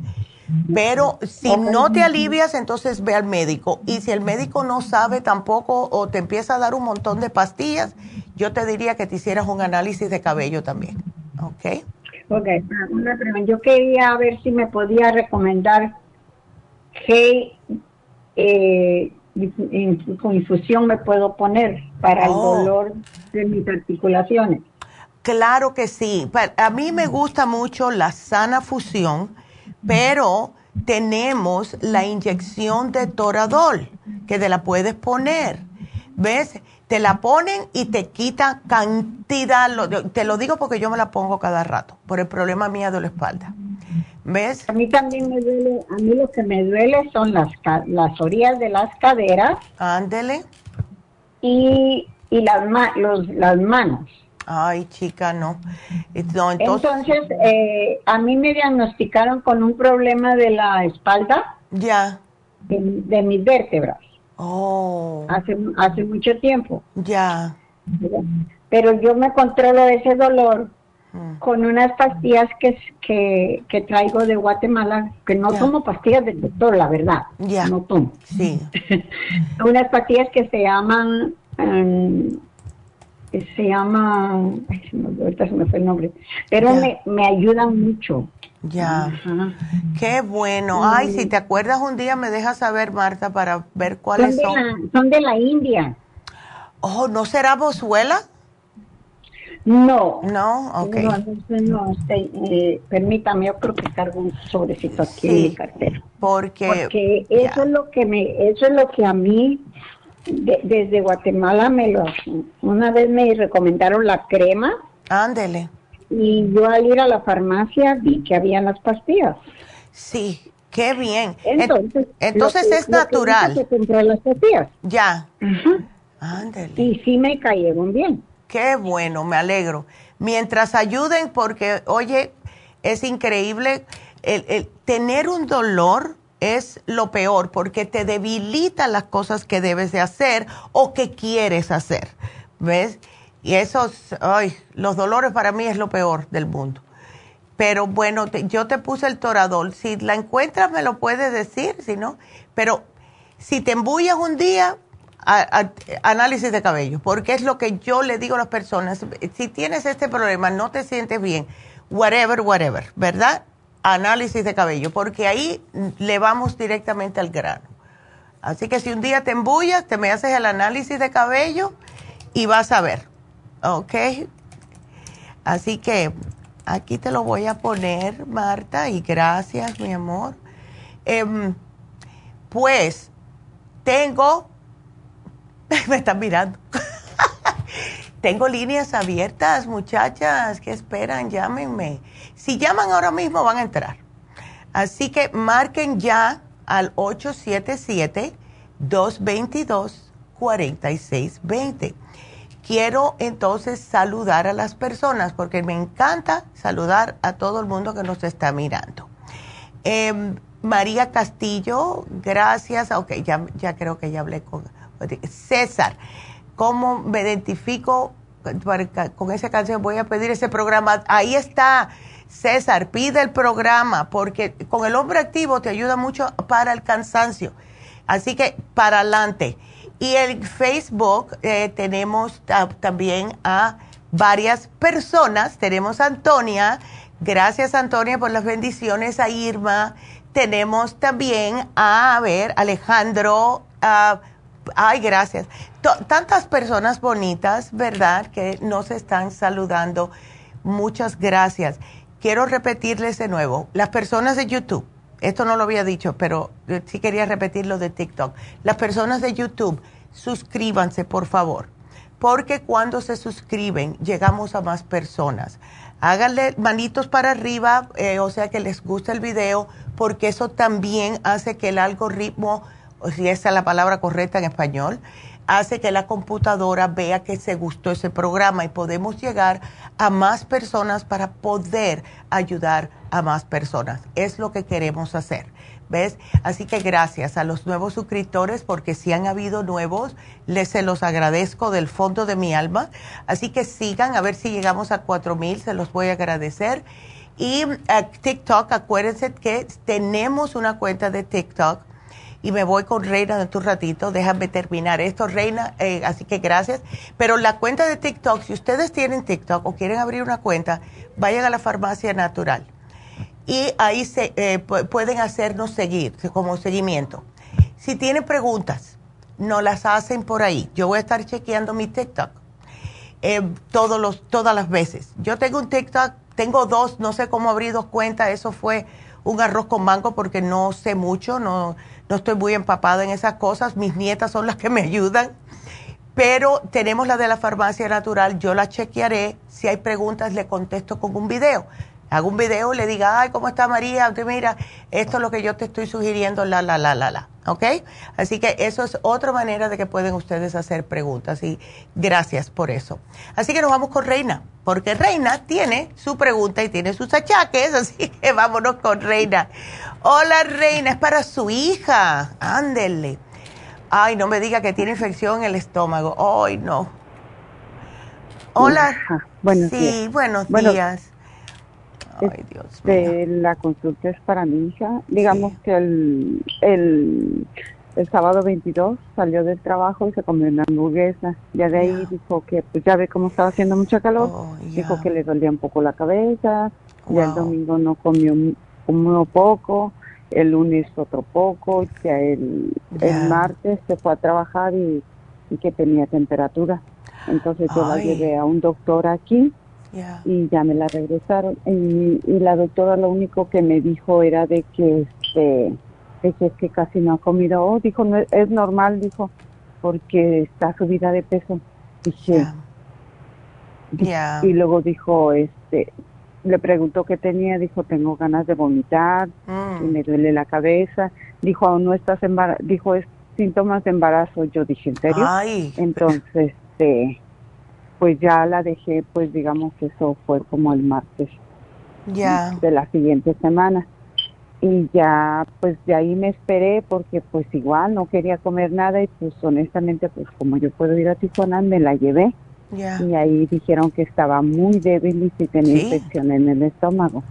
B: Pero si no te alivias, entonces ve al médico. Y si el médico no sabe tampoco o te empieza a dar un montón de pastillas, yo te diría que te hicieras un análisis de cabello también. ¿Ok?
I: Ok, una pregunta. Yo quería ver si me podía recomendar qué eh, con infusión me puedo poner para el oh. dolor de mis articulaciones.
B: Claro que sí. A mí me gusta mucho la sana fusión, pero tenemos la inyección de Toradol, que te la puedes poner. ¿Ves? Te la ponen y te quitan cantidad. Te lo digo porque yo me la pongo cada rato, por el problema mío de la espalda. ¿Ves?
I: A mí también me duele, a mí lo que me duele son las, las orillas de las caderas.
B: Ándele.
I: Y, y las, los, las manos.
B: Ay, chica, no.
I: entonces, eh, a mí me diagnosticaron con un problema de la espalda.
B: Ya.
I: De, mis vértebras.
B: Oh.
I: Hace, hace mucho tiempo.
B: Ya.
I: Pero yo me controlo ese dolor mm. con unas pastillas que, que, que, traigo de Guatemala, que no tomo pastillas del doctor, la verdad.
B: Ya.
I: No tomo.
B: Sí.
I: unas pastillas que se llaman... Um, se llama, ahorita se me fue el nombre, pero me, me ayudan mucho.
B: Ya, qué bueno. Ay, si te acuerdas un día me dejas saber, Marta, para ver cuáles
I: son. son. de la India.
B: Oh, ¿no será Bozuela?
I: No.
B: No, ok.
I: No, no, este, eh, permítame, yo creo que cargo un sobrecito aquí en mi cartera.
B: Porque,
I: porque eso es lo que me, eso es lo que a mí desde Guatemala me lo, una vez me recomendaron la crema.
B: Ándele.
I: Y yo al ir a la farmacia vi que había las pastillas.
B: Sí, qué bien. Entonces, entonces es natural.
I: Que las pastillas.
B: Ya.
I: Y sí me cayeron bien.
B: Qué bueno, me alegro. Mientras ayuden, porque, oye, es increíble el, el tener un dolor es lo peor porque te debilita las cosas que debes de hacer o que quieres hacer. ¿Ves? Y esos, ay, los dolores para mí es lo peor del mundo. Pero bueno, yo te puse el toradol. Si la encuentras, me lo puedes decir, si no. Pero si te embullas un día, análisis de cabello, porque es lo que yo le digo a las personas. Si tienes este problema, no te sientes bien, whatever, whatever, ¿verdad? análisis de cabello, porque ahí le vamos directamente al grano. Así que si un día te embullas, te me haces el análisis de cabello y vas a ver, ¿ok? Así que aquí te lo voy a poner, Marta, y gracias, mi amor. Em, pues tengo, me están mirando. tengo líneas abiertas, muchachas, ¿qué esperan? Llámenme. Si llaman ahora mismo van a entrar. Así que marquen ya al 877-222-4620. Quiero entonces saludar a las personas porque me encanta saludar a todo el mundo que nos está mirando. Em, María Castillo, gracias. Ok, ya, ya creo que ya hablé con César. ¿Cómo me identifico con esa canción? Voy a pedir ese programa. Ahí está César, pide el programa porque con el hombre activo te ayuda mucho para el cansancio. Así que para adelante. Y en Facebook eh, tenemos también a varias personas. Tenemos a Antonia. Gracias Antonia por las bendiciones. A Irma. Tenemos también a, ver, Alejandro. ay, gracias. tantas personas bonitas, ¿verdad? Que nos están saludando. Muchas gracias quiero repetirles de nuevo, las personas de YouTube, esto no lo había dicho, pero sí quería repetirlo de TikTok, las personas de YouTube, suscríbanse por favor, porque cuando se suscriben llegamos a más personas. Háganle manitos para arriba, eh, o sea que les guste el video, porque eso también hace que el algoritmo, si esa es la palabra correcta en español, hace que la computadora vea que se gustó ese programa y podemos llegar a más personas para poder ayudar a más personas. Es lo que queremos hacer. ¿Ves? Así que gracias a los nuevos suscriptores, porque si han habido nuevos, les se los agradezco del fondo de mi alma. Así que sigan, a ver si llegamos a cuatro mil, se los voy a agradecer. Y a TikTok, acuérdense que tenemos una cuenta de TikTok y me voy con Reina de un ratito. Déjame terminar esto, Reina. Eh, así que gracias. Pero la cuenta de TikTok, si ustedes tienen TikTok o quieren abrir una cuenta, vayan a la farmacia natural y ahí se, eh, pueden hacernos seguir como seguimiento. Si tienen preguntas, no las hacen por ahí. Yo voy a estar chequeando mi TikTok eh, todos los, todas las veces. Yo tengo un TikTok, tengo dos, no sé cómo abrí dos cuentas, eso fue un arroz con mango porque no sé mucho, no, no estoy muy empapada en esas cosas, mis nietas son las que me ayudan. Pero tenemos la de la farmacia natural, yo la chequearé, si hay preguntas le contesto con un video hago un video y le diga, ay, ¿cómo está María? mira, esto es lo que yo te estoy sugiriendo, la, la, la, la, la. ¿Ok? Así que eso es otra manera de que pueden ustedes hacer preguntas y gracias por eso. Así que nos vamos con Reina, porque Reina tiene su pregunta y tiene sus achaques, así que vámonos con Reina. Hola Reina, es para su hija, ándele. Ay, no me diga que tiene infección en el estómago. Ay, no. Hola.
J: Buenos
B: sí, buenos días.
J: Ay, Dios mío. la consulta es para mi hija. Digamos que el, el, el, sábado 22 salió del trabajo y se comió una hamburguesa. Ya de ahí dijo que, pues ya ve cómo estaba haciendo mucha calor. Oh, dijo que le dolía un poco la cabeza. Ya el domingo no comió, comió poco. El lunes otro poco. Ya el, el martes se fue a trabajar y, y que tenía temperatura. Entonces yo la llevé a un doctor aquí y ya me la regresaron. Y, la doctora lo único que me dijo era de que, este, de que, casi no ha comido. Oh, dijo, no, es normal, dijo, porque está subida de peso. Dije, y luego dijo, este, le preguntó qué tenía, dijo, tengo ganas de vomitar, y mm. me duele la cabeza. Dijo, aún no estás embarazada, dijo, es síntomas de embarazo. Yo dije, ¿en serio? Entonces, este, pues ya la dejé, pues digamos que eso fue como el martes
B: ya
J: de la siguiente semana. Y ya, pues de ahí me esperé porque pues igual no quería comer nada y pues honestamente, pues como yo puedo ir a Tijuana, me la llevé. Y ahí dijeron que estaba muy débil y que tenía infección en el estómago.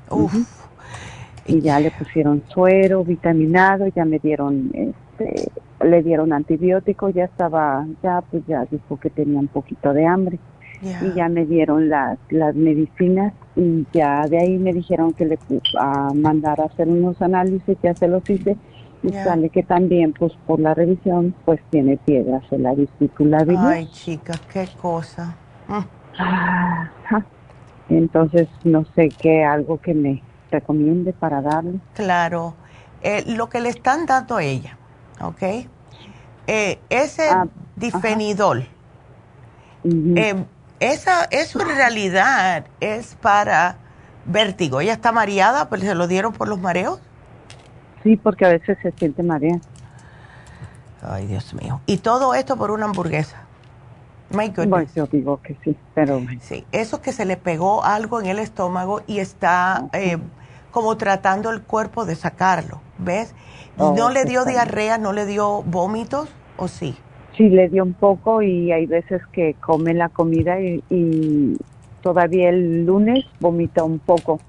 J: Y ya le pusieron suero, vitaminado, ya me dieron, este, le dieron antibiótico, ya estaba, ya pues ya dijo que tenía un poquito de hambre. Y ya me dieron las, las medicinas y ya de ahí me dijeron que le a mandar a hacer unos análisis, ya se los hice y sale que también pues por la revisión pues tiene piedras en la vesícula
B: Ay chica, qué cosa.
J: Entonces no sé qué, algo que me recomiende para darle.
B: Claro, eh, lo que le están dando a ella, ¿ok? Eh, ese ah, difenidol. Esa, eso en realidad es para vértigo. ¿Ella está mareada? Pues se lo dieron por los mareos.
J: Sí, porque a veces se siente mareada.
B: Ay, Dios mío. Y todo esto por una hamburguesa.
J: My goodness. Bueno, yo digo que sí, pero...
B: Sí, eso que se le pegó algo en el estómago y está eh, como tratando el cuerpo de sacarlo, ¿ves? Oh, ¿No le dio diarrea, no le dio vómitos o sí?
J: sí le dio un poco y hay veces que come la comida y, todavía el lunes vomita un poco.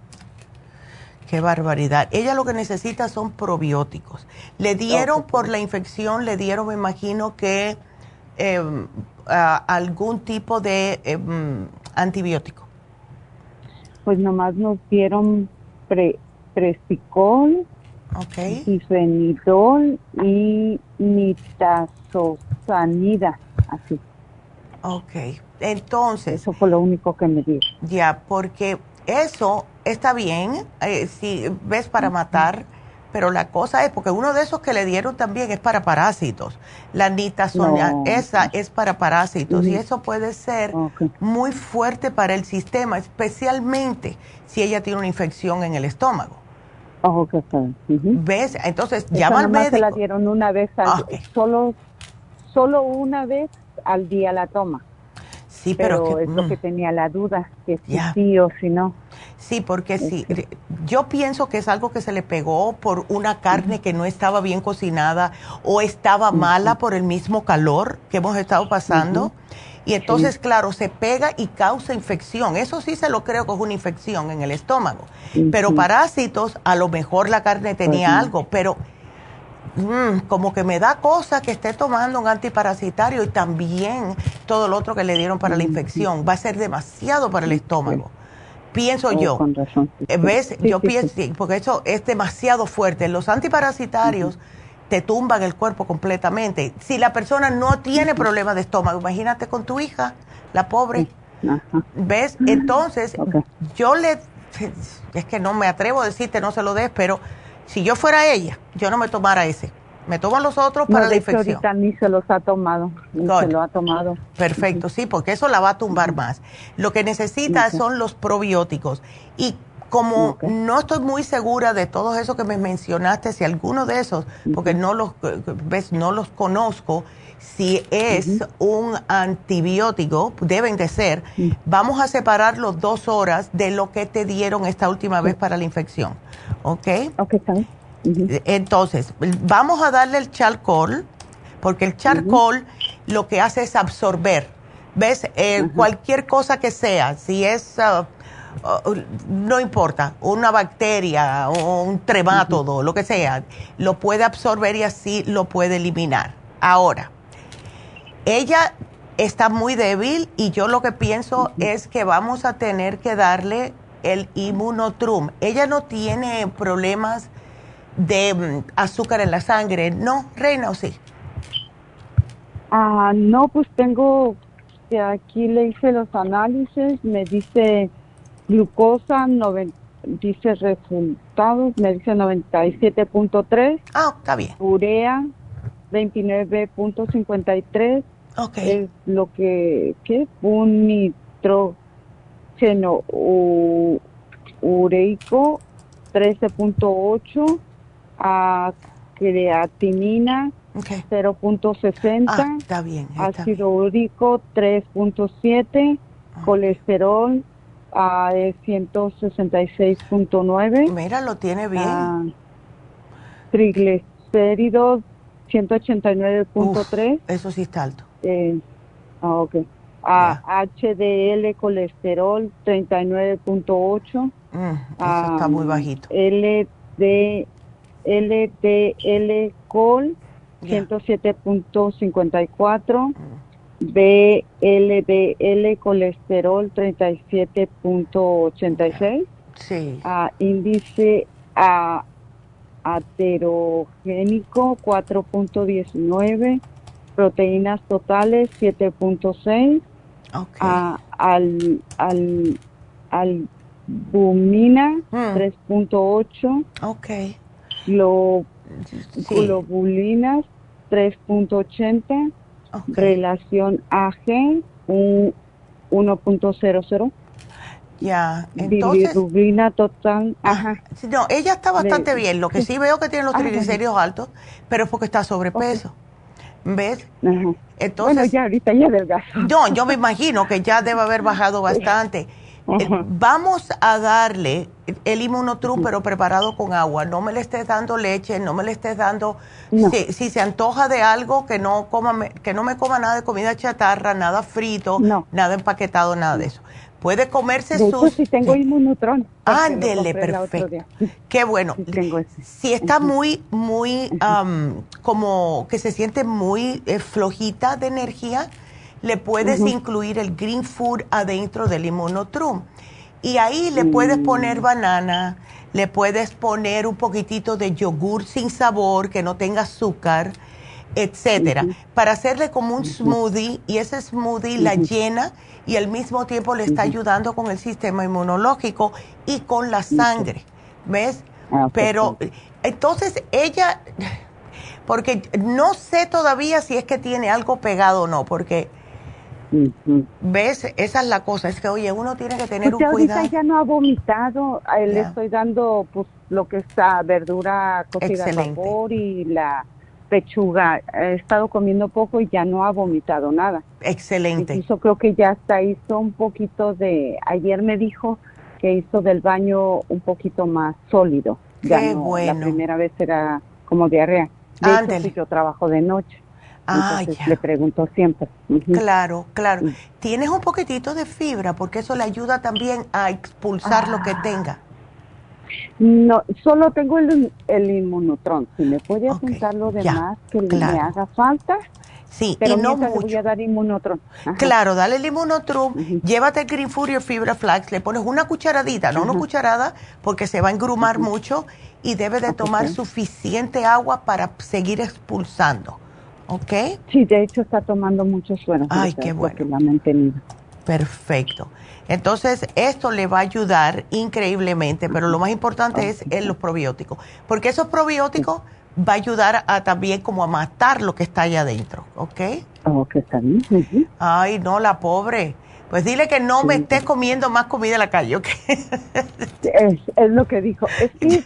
B: Qué barbaridad. Ella lo que necesita son probióticos. Le dieron por la infección, le dieron, me imagino que em, algún tipo de em, antibiótico.
J: Pues nomás nos dieron pre, presticol,
B: okay.
J: y nitazosanida, así.
B: Ok, entonces...
J: Eso fue lo único que me dio.
B: Ya, porque eso está bien, eh, si ves para matar, pero la cosa es, porque uno de esos que le dieron también es para parásitos. La nitazonida, esa es para parásitos y eso puede ser muy fuerte para el sistema, especialmente si ella tiene una infección en el estómago.
J: Oh, ¿Ves?
B: Entonces, llama al médico.
J: se la dieron una vez, al, ah, solo, solo una vez al día la toma.
B: Sí, pero,
J: es lo que mm. tenía la duda, que si sí o si no.
B: Sí, porque sí. Yo pienso que es algo que se le pegó por una carne que no estaba bien cocinada o estaba mala por el mismo calor que hemos estado pasando. Y entonces, claro, se pega y causa infección. Eso sí se lo creo que es una infección en el estómago. Pero parásitos, a lo mejor la carne tenía algo, pero Mm, como que me da cosa que esté tomando un antiparasitario y también todo lo otro que le dieron para la infección. Va a ser demasiado para el estómago. Pienso oh, yo. Eh, ¿Ves? yo pienso, porque eso es demasiado fuerte. Los antiparasitarios te tumban el cuerpo completamente. Si la persona no tiene problema de estómago, imagínate con tu hija, la pobre. ¿Ves? Entonces, yo le. Es que no me atrevo a decirte, no se lo des, pero si yo fuera ella, yo no me tomara ese. Me toman los otros para la infección.
J: ahorita ni se los ha tomado. Ni se lo ha tomado.
B: Perfecto, sí, porque eso la va a tumbar más. Lo que necesita son los probióticos. Y como no estoy muy segura de todos esos que me mencionaste, si alguno de esos, porque no los, ves, no los conozco, si es un antibiótico, deben de ser, vamos a separar los dos horas de lo que te dieron esta última vez para la infección. ¿ok?
J: Ok, está
B: Entonces, vamos a darle el charcoal, porque el charcoal lo que hace es absorber. ¿Ves? Eh, cualquier cosa que sea, si es, uh, uh, no importa, una bacteria o un tremátodo, lo que sea, lo puede absorber y así lo puede eliminar. Ahora, ella está muy débil y yo lo que pienso es que vamos a tener que darle el inmunotrum. Ella no tiene problemas de mm, azúcar en la sangre, ¿no, Reina, o sí?
J: Ah, no, pues tengo, aquí le hice los análisis, me dice glucosa, dice resultados, me dice 97.3.
B: Ah, está bien.
J: Urea, 29.53.
B: Ok.
J: Es lo que, ¿qué? Un nitro seno ureico 13.8, a creatinina 0.60,
B: ah, está bien,
J: ácido úrico 3.7, ah. colesterol a 166.9.
B: Mira, lo tiene bien. Ah,
J: triglicéridos 189.3.
B: Eso sí está alto.
J: Eh, ah, ok a HDL colesterol 39.8.
B: Mm, eso está muy bajito.
J: LD, LDL col 107.54. BLDL colesterol 37.86.
B: Sí.
J: A índice a aterogénico 4.19 proteínas totales 7.6
B: Okay.
J: al, al, albumina 3.8. Globulinas 3.80. Relación AG 1.00.
B: Ya, entonces.
J: Bilirrubina total.
B: Ah, ajá. No, ella está bastante bien. Lo que sí veo que tiene los triglicéridos altos, pero es porque está sobrepeso. ¿Ves?
J: Entonces, bueno, ya ahorita ya delgazo.
B: No, yo me imagino que ya debe haber bajado bastante. Eh, vamos a darle el inmunotrum, pero preparado con agua. No me le estés dando leche, no me le estés dando... Si, se antoja de algo, que no, coma, que no me coma nada de comida chatarra, nada frito, nada empaquetado, nada de eso. Puede comerse
J: de sus... si tengo inmunotron.
B: Ándele, perfecto. Qué bueno. Si está muy, muy, como que se siente muy eh, flojita de energía, le puedes incluir el green food adentro del inmunotrum. Y ahí le puedes mm. poner banana, le puedes poner un poquitito de yogur sin sabor, que no tenga azúcar, etcétera, para hacerle como un smoothie y ese smoothie la llena y al mismo tiempo le está ayudando con el sistema inmunológico y con la sangre, ¿ves? Ah, Pero entonces ella, porque no sé todavía si es que tiene algo pegado o no, porque... ¿Ves? Esa es la cosa, es que oye, uno tiene que tener
J: pues
B: un cuidado.
J: ya no ha vomitado, le estoy dando pues lo que está verdura cocida al vapor y la pechuga. He estado comiendo poco y ya no ha vomitado nada.
B: Excelente.
J: Yo creo que ya hasta hizo un poquito de, ayer me dijo que hizo del baño un poquito más sólido.
B: Qué bueno.
J: La primera vez era como diarrea. De hecho, yo trabajo de noche. Ah, Entonces le pregunto siempre.
B: Claro, claro. Mm. ¿Tienes un poquitito de fibra? Porque eso le ayuda también a expulsar lo que ah. tenga.
J: No, solo tengo el, el inmunotron. Si me puede apuntar lo demás que me haga falta.
B: Sí, pero y no mucho.
J: voy a dar inmunotron.
B: Claro, dale el inmunotron, llévate el Green Fury Fibra Flax, le pones una cucharadita, no una cucharada, porque se va a engrumar mucho y debe de tomar suficiente agua para seguir expulsando. ¿Ok?
J: Sí, de hecho está tomando mucho suero.
B: Ay, qué bueno. Perfecto. Entonces, esto le va a ayudar increíblemente, pero lo más importante es el, los probióticos, porque esos probióticos va a ayudar a también como a matar lo que está allá adentro, ¿ok?
J: Ok, está bien.
B: Ay, no, la pobre. Pues dile que no me esté comiendo más comida en la calle, ¿ok?
J: es, es lo que dijo. Es que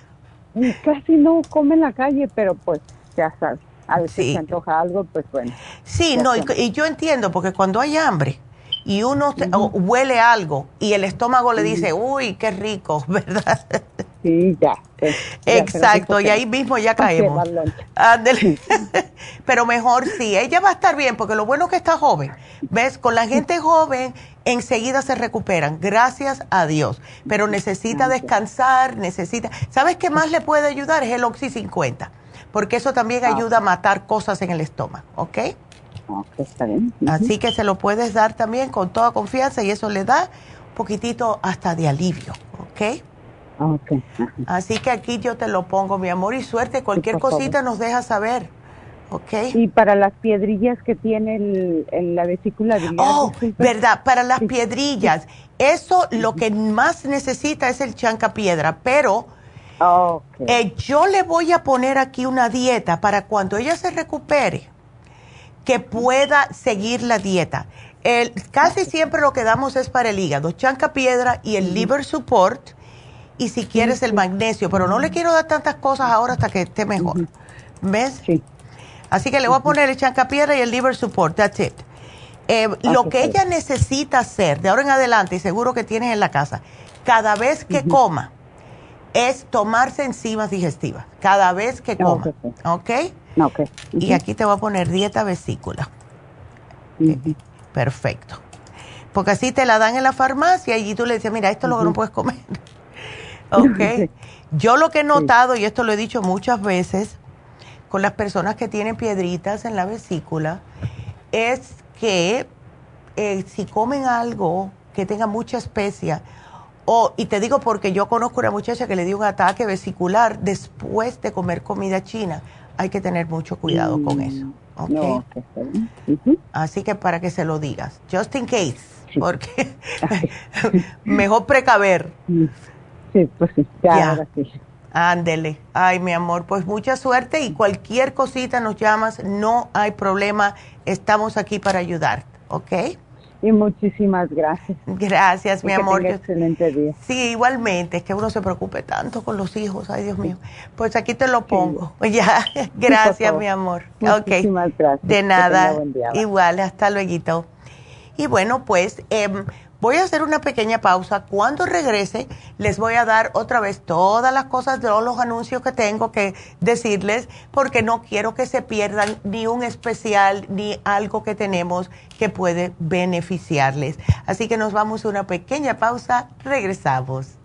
J: casi no come en la calle, pero pues ya sabes, a veces se antoja algo, pues bueno.
B: Sí, no, y, yo entiendo, porque cuando hay hambre y uno huele algo y el estómago le dice, uy, qué rico, ¿verdad?
J: Sí, ya.
B: Exacto, y ahí mismo ya caemos. Pero mejor sí, ella va a estar bien, porque lo bueno es que está joven. ¿Ves? Con la gente joven enseguida se recuperan, gracias a Dios. Pero necesita descansar, necesita... ¿Sabes qué más le puede ayudar? Es el Oxy 50, porque eso también ah. ayuda a matar cosas en el estómago, ¿ok?
J: está bien.
B: Así que se lo puedes dar también con toda confianza y eso le da un poquitito hasta de alivio, ¿ok?
J: Okay.
B: Así que aquí yo te lo pongo, mi amor, y suerte. Cualquier cosita nos deja saber. ¿Ok?
J: Y para las piedrillas que tiene el, la vesícula biliar.
B: Oh, verdad, para las piedrillas. Eso lo que más necesita es el chanca piedra, eh, yo le voy a poner aquí una dieta para cuando ella se recupere, que pueda seguir la dieta. El, casi siempre lo que damos es para el hígado, chanca piedra y el liver support y si quieres el magnesio, pero no le quiero dar tantas cosas ahora hasta que esté mejor. ¿Ves? Sí. Así que le voy a poner el chancapiedra y el liver support, that's it. Eh, lo que ella necesita hacer de ahora en adelante, y seguro que tienes en la casa, cada vez que coma, es tomarse enzimas digestivas. Cada vez que coma. ¿Ok?
J: Ok.
B: Y aquí te voy a poner dieta vesícula. Perfecto. Porque así te la dan en la farmacia y tú le dices, mira, esto es lo que no puedes comer. Ok. Yo lo que he notado, y esto lo he dicho muchas veces, con las personas que tienen piedritas en la vesícula, es que eh, si comen algo que tenga mucha especia, o, y te digo porque yo conozco una muchacha que le dio un ataque vesicular después de comer comida china, hay que tener mucho cuidado con eso. Okay. Así que para que se lo digas, just in case, porque mejor precaver.
J: Sí, pues sí, ya,
B: Ándele. Ay, mi amor, pues mucha suerte y cualquier cosita nos llamas, no hay problema, estamos aquí para ayudar, ¿ok?
J: Y muchísimas gracias.
B: Gracias, mi amor.
J: excelente día.
B: Sí, igualmente, es que uno se preocupe tanto con los hijos, ay Dios mío. Pues aquí te lo pongo. Ya, gracias, mi amor.
J: Muchísimas gracias.
B: De nada. Igual, hasta luego. Y bueno, pues... Eh, Voy a hacer una pequeña pausa. Cuando regrese, les voy a dar otra vez todas las cosas, todos los anuncios que tengo que decirles, porque no quiero que se pierdan ni un especial ni algo que tenemos que puede beneficiarles. Así que nos vamos a una pequeña pausa. Regresamos.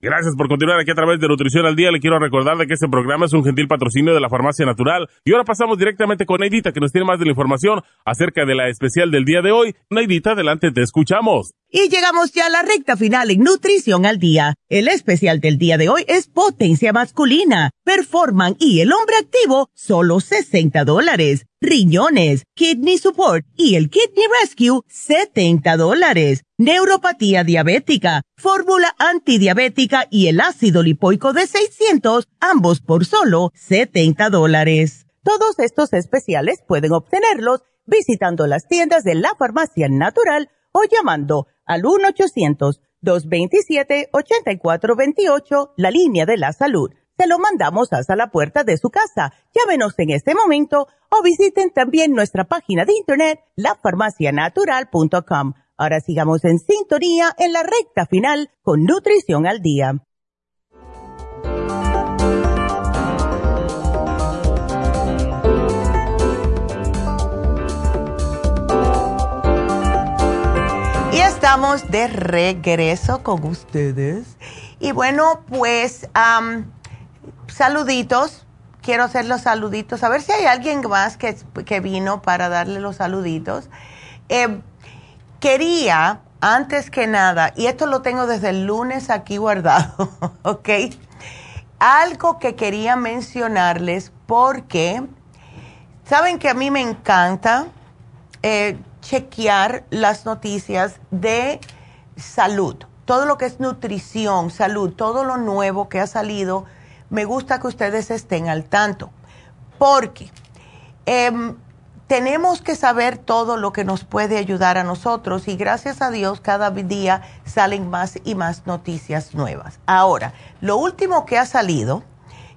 D: Gracias por continuar aquí a través de Nutrición al Día. Le quiero recordar de que este programa es un gentil patrocinio de la Farmacia Natural. Y ahora pasamos directamente con Neidita, que nos tiene más de la información acerca de la especial del día de hoy. Neidita, adelante, te escuchamos.
B: Y llegamos ya a la recta final en Nutrición al Día. El especial del día de hoy es Potencia Masculina, Performan y el Hombre Activo, solo 60 dólares. Riñones, Kidney Support y el Kidney Rescue, 70 dólares neuropatía diabética, fórmula antidiabética y el ácido lipoico de 600, ambos por solo 70 dólares. Todos estos especiales pueden obtenerlos visitando las tiendas de la farmacia natural o llamando al 1-800-227-8428, la línea de la salud. Se lo mandamos hasta la puerta de su casa. Llámenos en este momento o visiten también nuestra página de internet, lafarmacianatural.com Ahora sigamos en sintonía en la recta final con Nutrición al Día. Y estamos de regreso con ustedes. Y bueno, pues saluditos. Quiero hacer los saluditos. A ver si hay alguien más que, que vino para darle los saluditos. Eh, quería, antes que nada, y esto lo tengo desde el lunes aquí guardado, ¿ok? Algo que quería mencionarles porque, saben que a mí me encanta eh, chequear las noticias de salud, todo lo que es nutrición, salud, todo lo nuevo que ha salido, me gusta que ustedes estén al tanto, porque... Em, tenemos que saber todo lo que nos puede ayudar a nosotros y gracias a Dios cada día salen más y más noticias nuevas. Ahora, lo último que ha salido,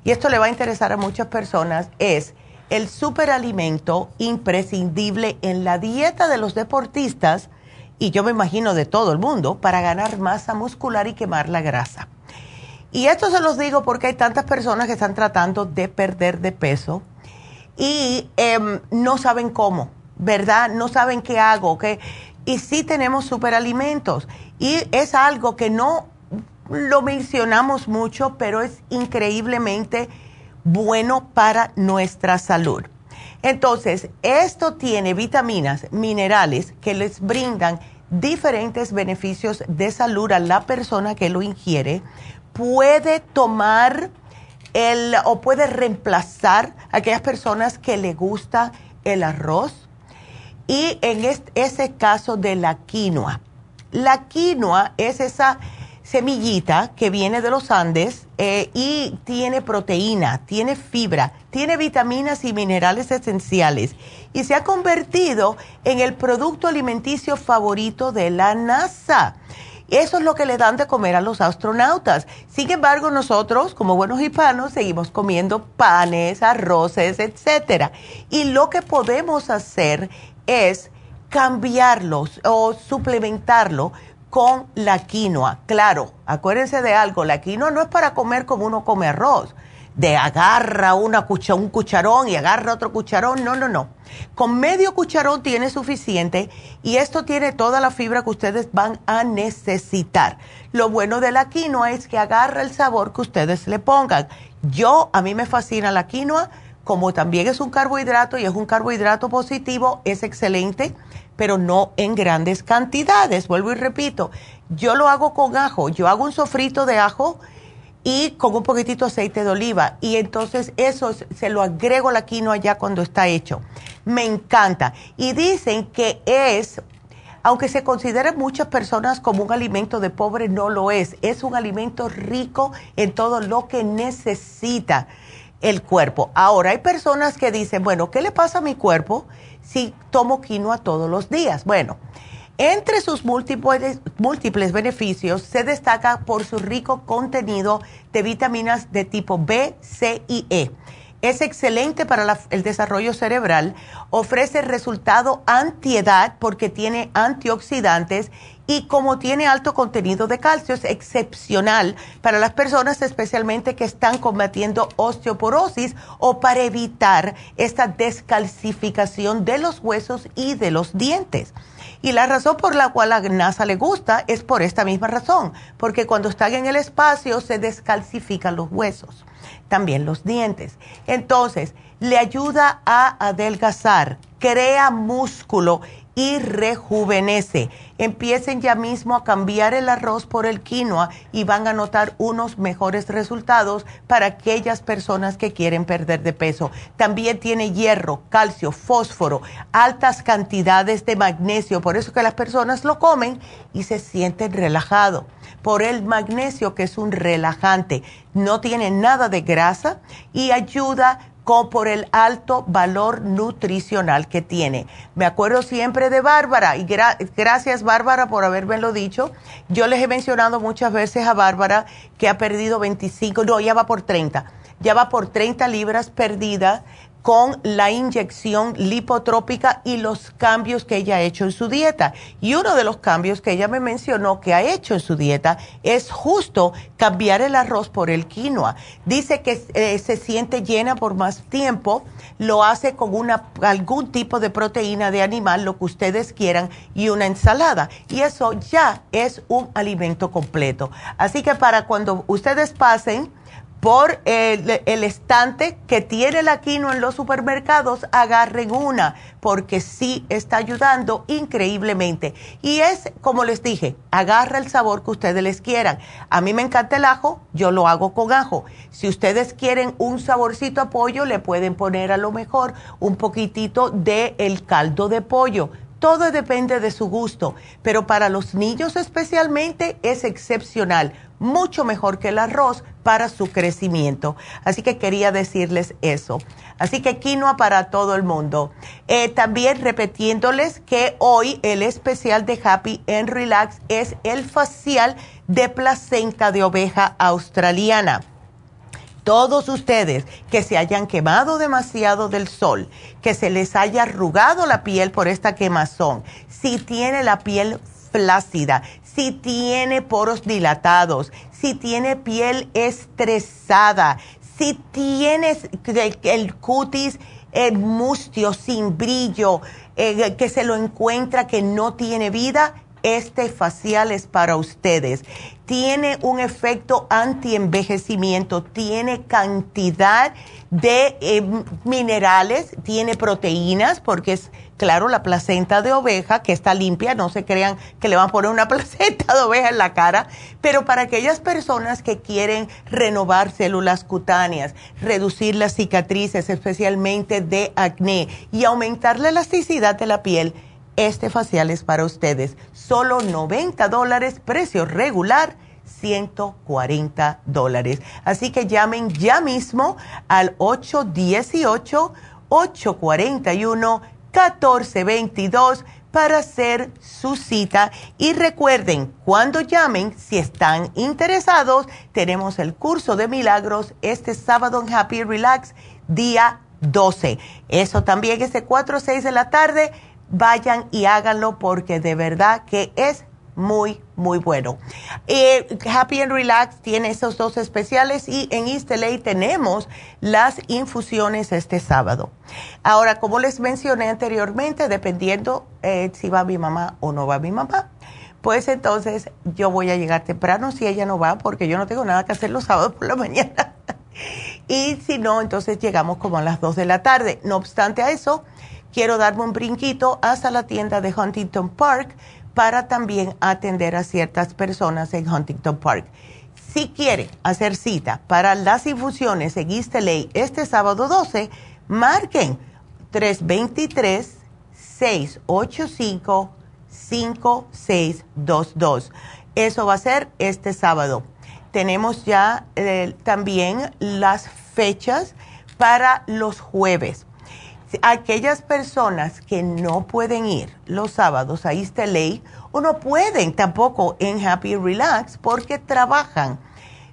B: y esto le va a interesar a muchas personas, es el superalimento imprescindible en la dieta de los deportistas y yo me imagino de todo el mundo para ganar masa muscular y quemar la grasa. Y esto se los digo porque hay tantas personas que están tratando de perder de peso y em, no saben cómo, ¿verdad? No saben qué hago, ¿qué? Y sí tenemos superalimentos y es algo que no lo mencionamos mucho, pero es increíblemente bueno para nuestra salud. Entonces, esto tiene vitaminas, minerales que les brindan diferentes beneficios de salud a la persona que lo ingiere. Puede tomar el, o puede reemplazar a aquellas personas que le gusta el arroz. Y en ese caso de la quinoa. La quinoa es esa semillita que viene de los Andes eh, y tiene proteína, tiene fibra, tiene vitaminas y minerales esenciales y se ha convertido en el producto alimenticio favorito de la NASA. Eso es lo que le dan de comer a los astronautas. Sin embargo, nosotros, como buenos hispanos, seguimos comiendo panes, arroces, etcétera. Y lo que podemos hacer es cambiarlos o suplementarlo con la quinoa. Claro, acuérdense de algo, la quinoa no es para comer como uno come arroz. De agarra una un cucharón y agarra otro cucharón. No, no, no. Con medio cucharón tiene suficiente y esto tiene toda la fibra que ustedes van a necesitar. Lo bueno de la quinoa es que agarra el sabor que ustedes le pongan. Yo, a mí me fascina la quinoa, como también es un carbohidrato y es un carbohidrato positivo, es excelente, pero no en grandes cantidades. Vuelvo y repito, yo lo hago con ajo, yo hago un sofrito de ajo y con un poquitito de aceite de oliva. Y entonces eso se lo agrego a la quinoa ya cuando está hecho. Me encanta. Y dicen que es, aunque se considere muchas personas como un alimento de pobre, no lo es. Es un alimento rico en todo lo que necesita el cuerpo. Ahora, hay personas que dicen, bueno, ¿qué le pasa a mi cuerpo si tomo quinoa todos los días? Bueno, entre sus múltiples, múltiples beneficios se destaca por su rico contenido de vitaminas de tipo B, C y E. Es excelente para el desarrollo cerebral, ofrece resultado antiedad porque tiene antioxidantes y como tiene alto contenido de calcio es excepcional para las personas especialmente que están combatiendo osteoporosis o para evitar esta descalcificación de los huesos y de los dientes. Y la razón por la cual a NASA le gusta es por esta misma razón, porque cuando están en el espacio se descalcifican los huesos, también los dientes. Entonces, le ayuda a adelgazar, crea músculo y rejuvenece. Empiecen ya mismo a cambiar el arroz por el quinoa y van a notar unos mejores resultados para aquellas personas que quieren perder de peso. También tiene hierro, calcio, fósforo, altas cantidades de magnesio, por eso que las personas lo comen y se sienten relajados. Por el magnesio que es un relajante, no tiene nada de grasa y ayuda por el alto valor nutricional que tiene. Me acuerdo siempre de Bárbara y gracias Bárbara por haberme dicho. Yo les he mencionado muchas veces a Bárbara que ha perdido 25, no, ya va por 30, ya va por 30 libras perdidas con la inyección lipotrópica y los cambios que ella ha hecho en su dieta. Y uno de los cambios que ella me mencionó que ha hecho en su dieta es justo cambiar el arroz por el quinoa. Dice que eh, se siente llena por más tiempo, lo hace con una, algún tipo de proteína de animal, lo que ustedes quieran, y una ensalada. Y eso ya es un alimento completo. Así que para cuando ustedes pasen, por el, estante que tiene la quinoa en los supermercados, agarren una, porque sí está ayudando increíblemente. Y es, como les dije, agarra el sabor que ustedes les quieran. A mí me encanta el ajo, yo lo hago con ajo. Si ustedes quieren un saborcito a pollo, le pueden poner a lo mejor un poquitito de el caldo de pollo todo depende de su gusto, pero para los niños especialmente es excepcional, mucho mejor que el arroz para su crecimiento. Así que quería decirles eso. Así que quinoa para todo el mundo. Eh, también repitiéndoles que hoy el especial de Happy and Relax es el facial de placenta de oveja australiana todos ustedes que se hayan quemado demasiado del sol, que se les haya arrugado la piel por esta quemazón, si tiene la piel flácida, si tiene poros dilatados, si tiene piel estresada, si tienes el cutis eh, mustio, sin brillo, eh, que se lo encuentra que no tiene vida, este facial es para ustedes. Tiene un efecto anti-envejecimiento, tiene cantidad de eh, minerales, tiene proteínas, porque es, claro, la placenta de oveja que está limpia, no se crean que le van a poner una placenta de oveja en la cara, pero para aquellas personas que quieren renovar células cutáneas, reducir las cicatrices, especialmente de acné, y aumentar la elasticidad de la piel, este facial es para ustedes. Solo 90 dólares, precio regular. 140 dólares. Así que llamen ya mismo al 818-841-1422 para hacer su cita. Y recuerden, cuando llamen, si están interesados, tenemos el curso de milagros este sábado en Happy Relax, día 12. Eso también es de 4 a 6 de la tarde vayan y háganlo porque de verdad que es muy, muy bueno. Eh, Happy and Relax tiene esos dos especiales y en East LA tenemos las infusiones este sábado. Ahora, como les mencioné anteriormente, dependiendo eh, si va mi mamá o no va mi mamá, pues entonces yo voy a llegar temprano si ella no va, porque yo no tengo nada que hacer los sábados por la mañana. y si no, entonces llegamos como a las 2 de la tarde. No obstante a eso, quiero darme un brinquito hasta la tienda de Huntington Park para también atender a ciertas personas en Huntington Park. Si quiere hacer cita para las infusiones en East este sábado 12, marquen 323 685 5622. Eso va a ser este sábado. Tenemos ya eh, también las fechas para los jueves. Aquellas personas que no pueden ir los sábados a East LA o no pueden tampoco en Happy Relax porque trabajan,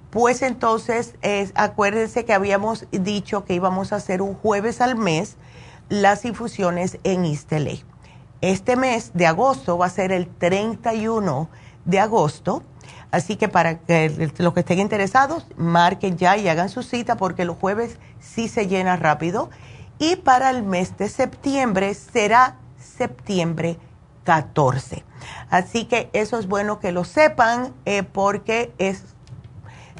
B: pues entonces acuérdense que habíamos dicho que íbamos a hacer un jueves al mes las infusiones en East LA. Este mes de agosto va a ser el 31 de agosto. Así que para que los que estén interesados, marquen ya y hagan su cita porque los jueves sí se llena rápido. Y para el mes de septiembre será septiembre 14. Así que eso es bueno que lo sepan eh, porque es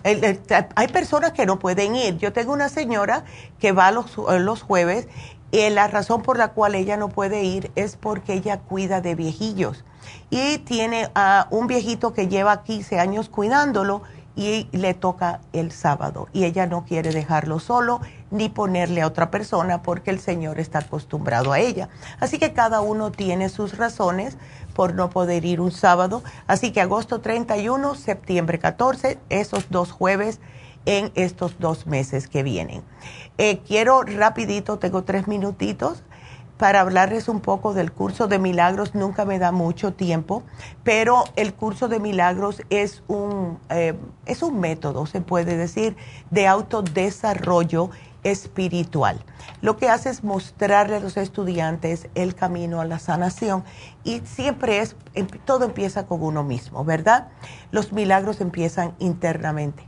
B: hay personas que no pueden ir. Yo tengo una señora que va los, los jueves y la razón por la cual ella no puede ir es porque ella cuida de viejillos. Y tiene a un viejito que lleva 15 años cuidándolo y le toca el sábado. Y ella no quiere dejarlo solo ni ponerle a otra persona porque el Señor está acostumbrado a ella. Así que cada uno tiene sus razones por no poder ir un sábado. Así que agosto 31, septiembre 14, esos dos jueves en estos dos meses que vienen. Eh, quiero rapidito, tengo tres minutitos para hablarles un poco del curso de milagros. Nunca me da mucho tiempo, pero el curso de milagros es un, eh, es un método, se puede decir, de autodesarrollo espiritual. Lo que hace es mostrarle a los estudiantes el camino a la sanación y siempre es, em, todo empieza con uno mismo, ¿verdad? Los milagros empiezan internamente.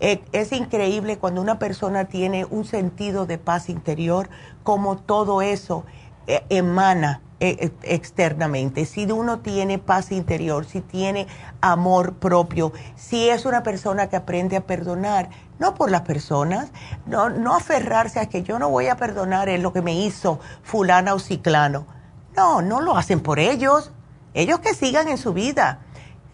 B: Eh, es increíble cuando una persona tiene un sentido de paz interior, como todo eso eh, emana externamente. Si uno tiene paz interior, si tiene amor propio, si es una persona que aprende a perdonar, no por las personas, no, no aferrarse a que yo no voy a perdonar en lo que me hizo fulana o ciclano. No, no lo hacen por ellos. Ellos que sigan en su vida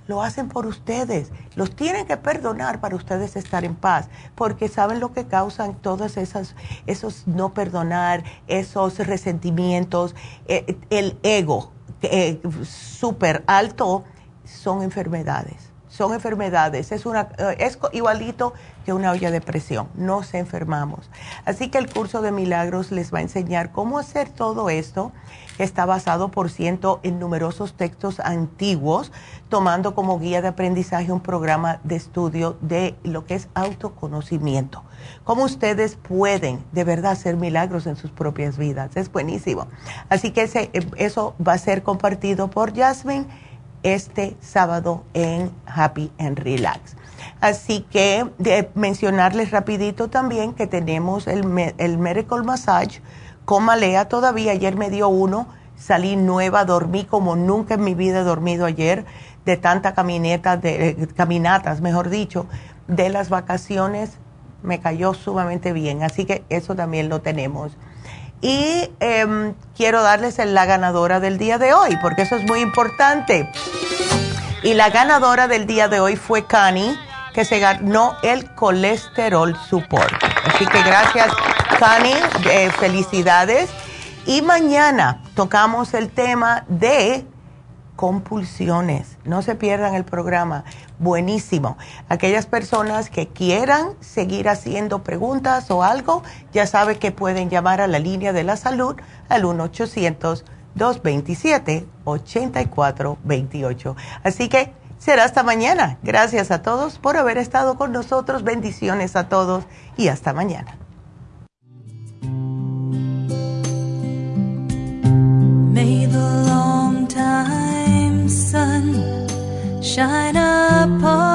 B: lo hacen por ustedes. Los tienen que perdonar para ustedes estar en paz, porque saben lo que causan todos esos, esos no perdonar, esos resentimientos, eh, el ego eh, súper alto, son enfermedades. Son enfermedades, es, una, eh, es igualito que una olla de presión, nos enfermamos. Así que el curso de milagros les va a enseñar cómo hacer todo esto Está basado, por ciento, en numerosos textos antiguos, tomando como guía de aprendizaje un programa de estudio de lo que es autoconocimiento. Cómo ustedes pueden de verdad hacer milagros en sus propias vidas. Es buenísimo. Así que ese, eso va a ser compartido por Jasmine este sábado en Happy and Relax. Así que de mencionarles rapidito también que tenemos el, el Medical Massage con malea todavía. Ayer me dio uno, salí nueva, dormí como nunca en mi vida he dormido ayer, de tanta camineta, de, eh, caminatas, mejor dicho, de las vacaciones. Me cayó sumamente bien, así que eso también lo tenemos. Y em, quiero darles la ganadora del día de hoy, porque eso es muy importante. Y la ganadora del día de hoy fue Cani, que se ganó el colesterol support. Así que gracias Fanny, eh, felicidades. Y mañana tocamos el tema de compulsiones. No se pierdan el programa. Buenísimo. Aquellas personas que quieran seguir haciendo preguntas o algo, ya saben que pueden llamar a la línea de la salud al 1-800-227-8428. Así que será hasta mañana. Gracias a todos por haber estado con nosotros. Bendiciones a todos y hasta mañana.
K: May the long time sun shine upon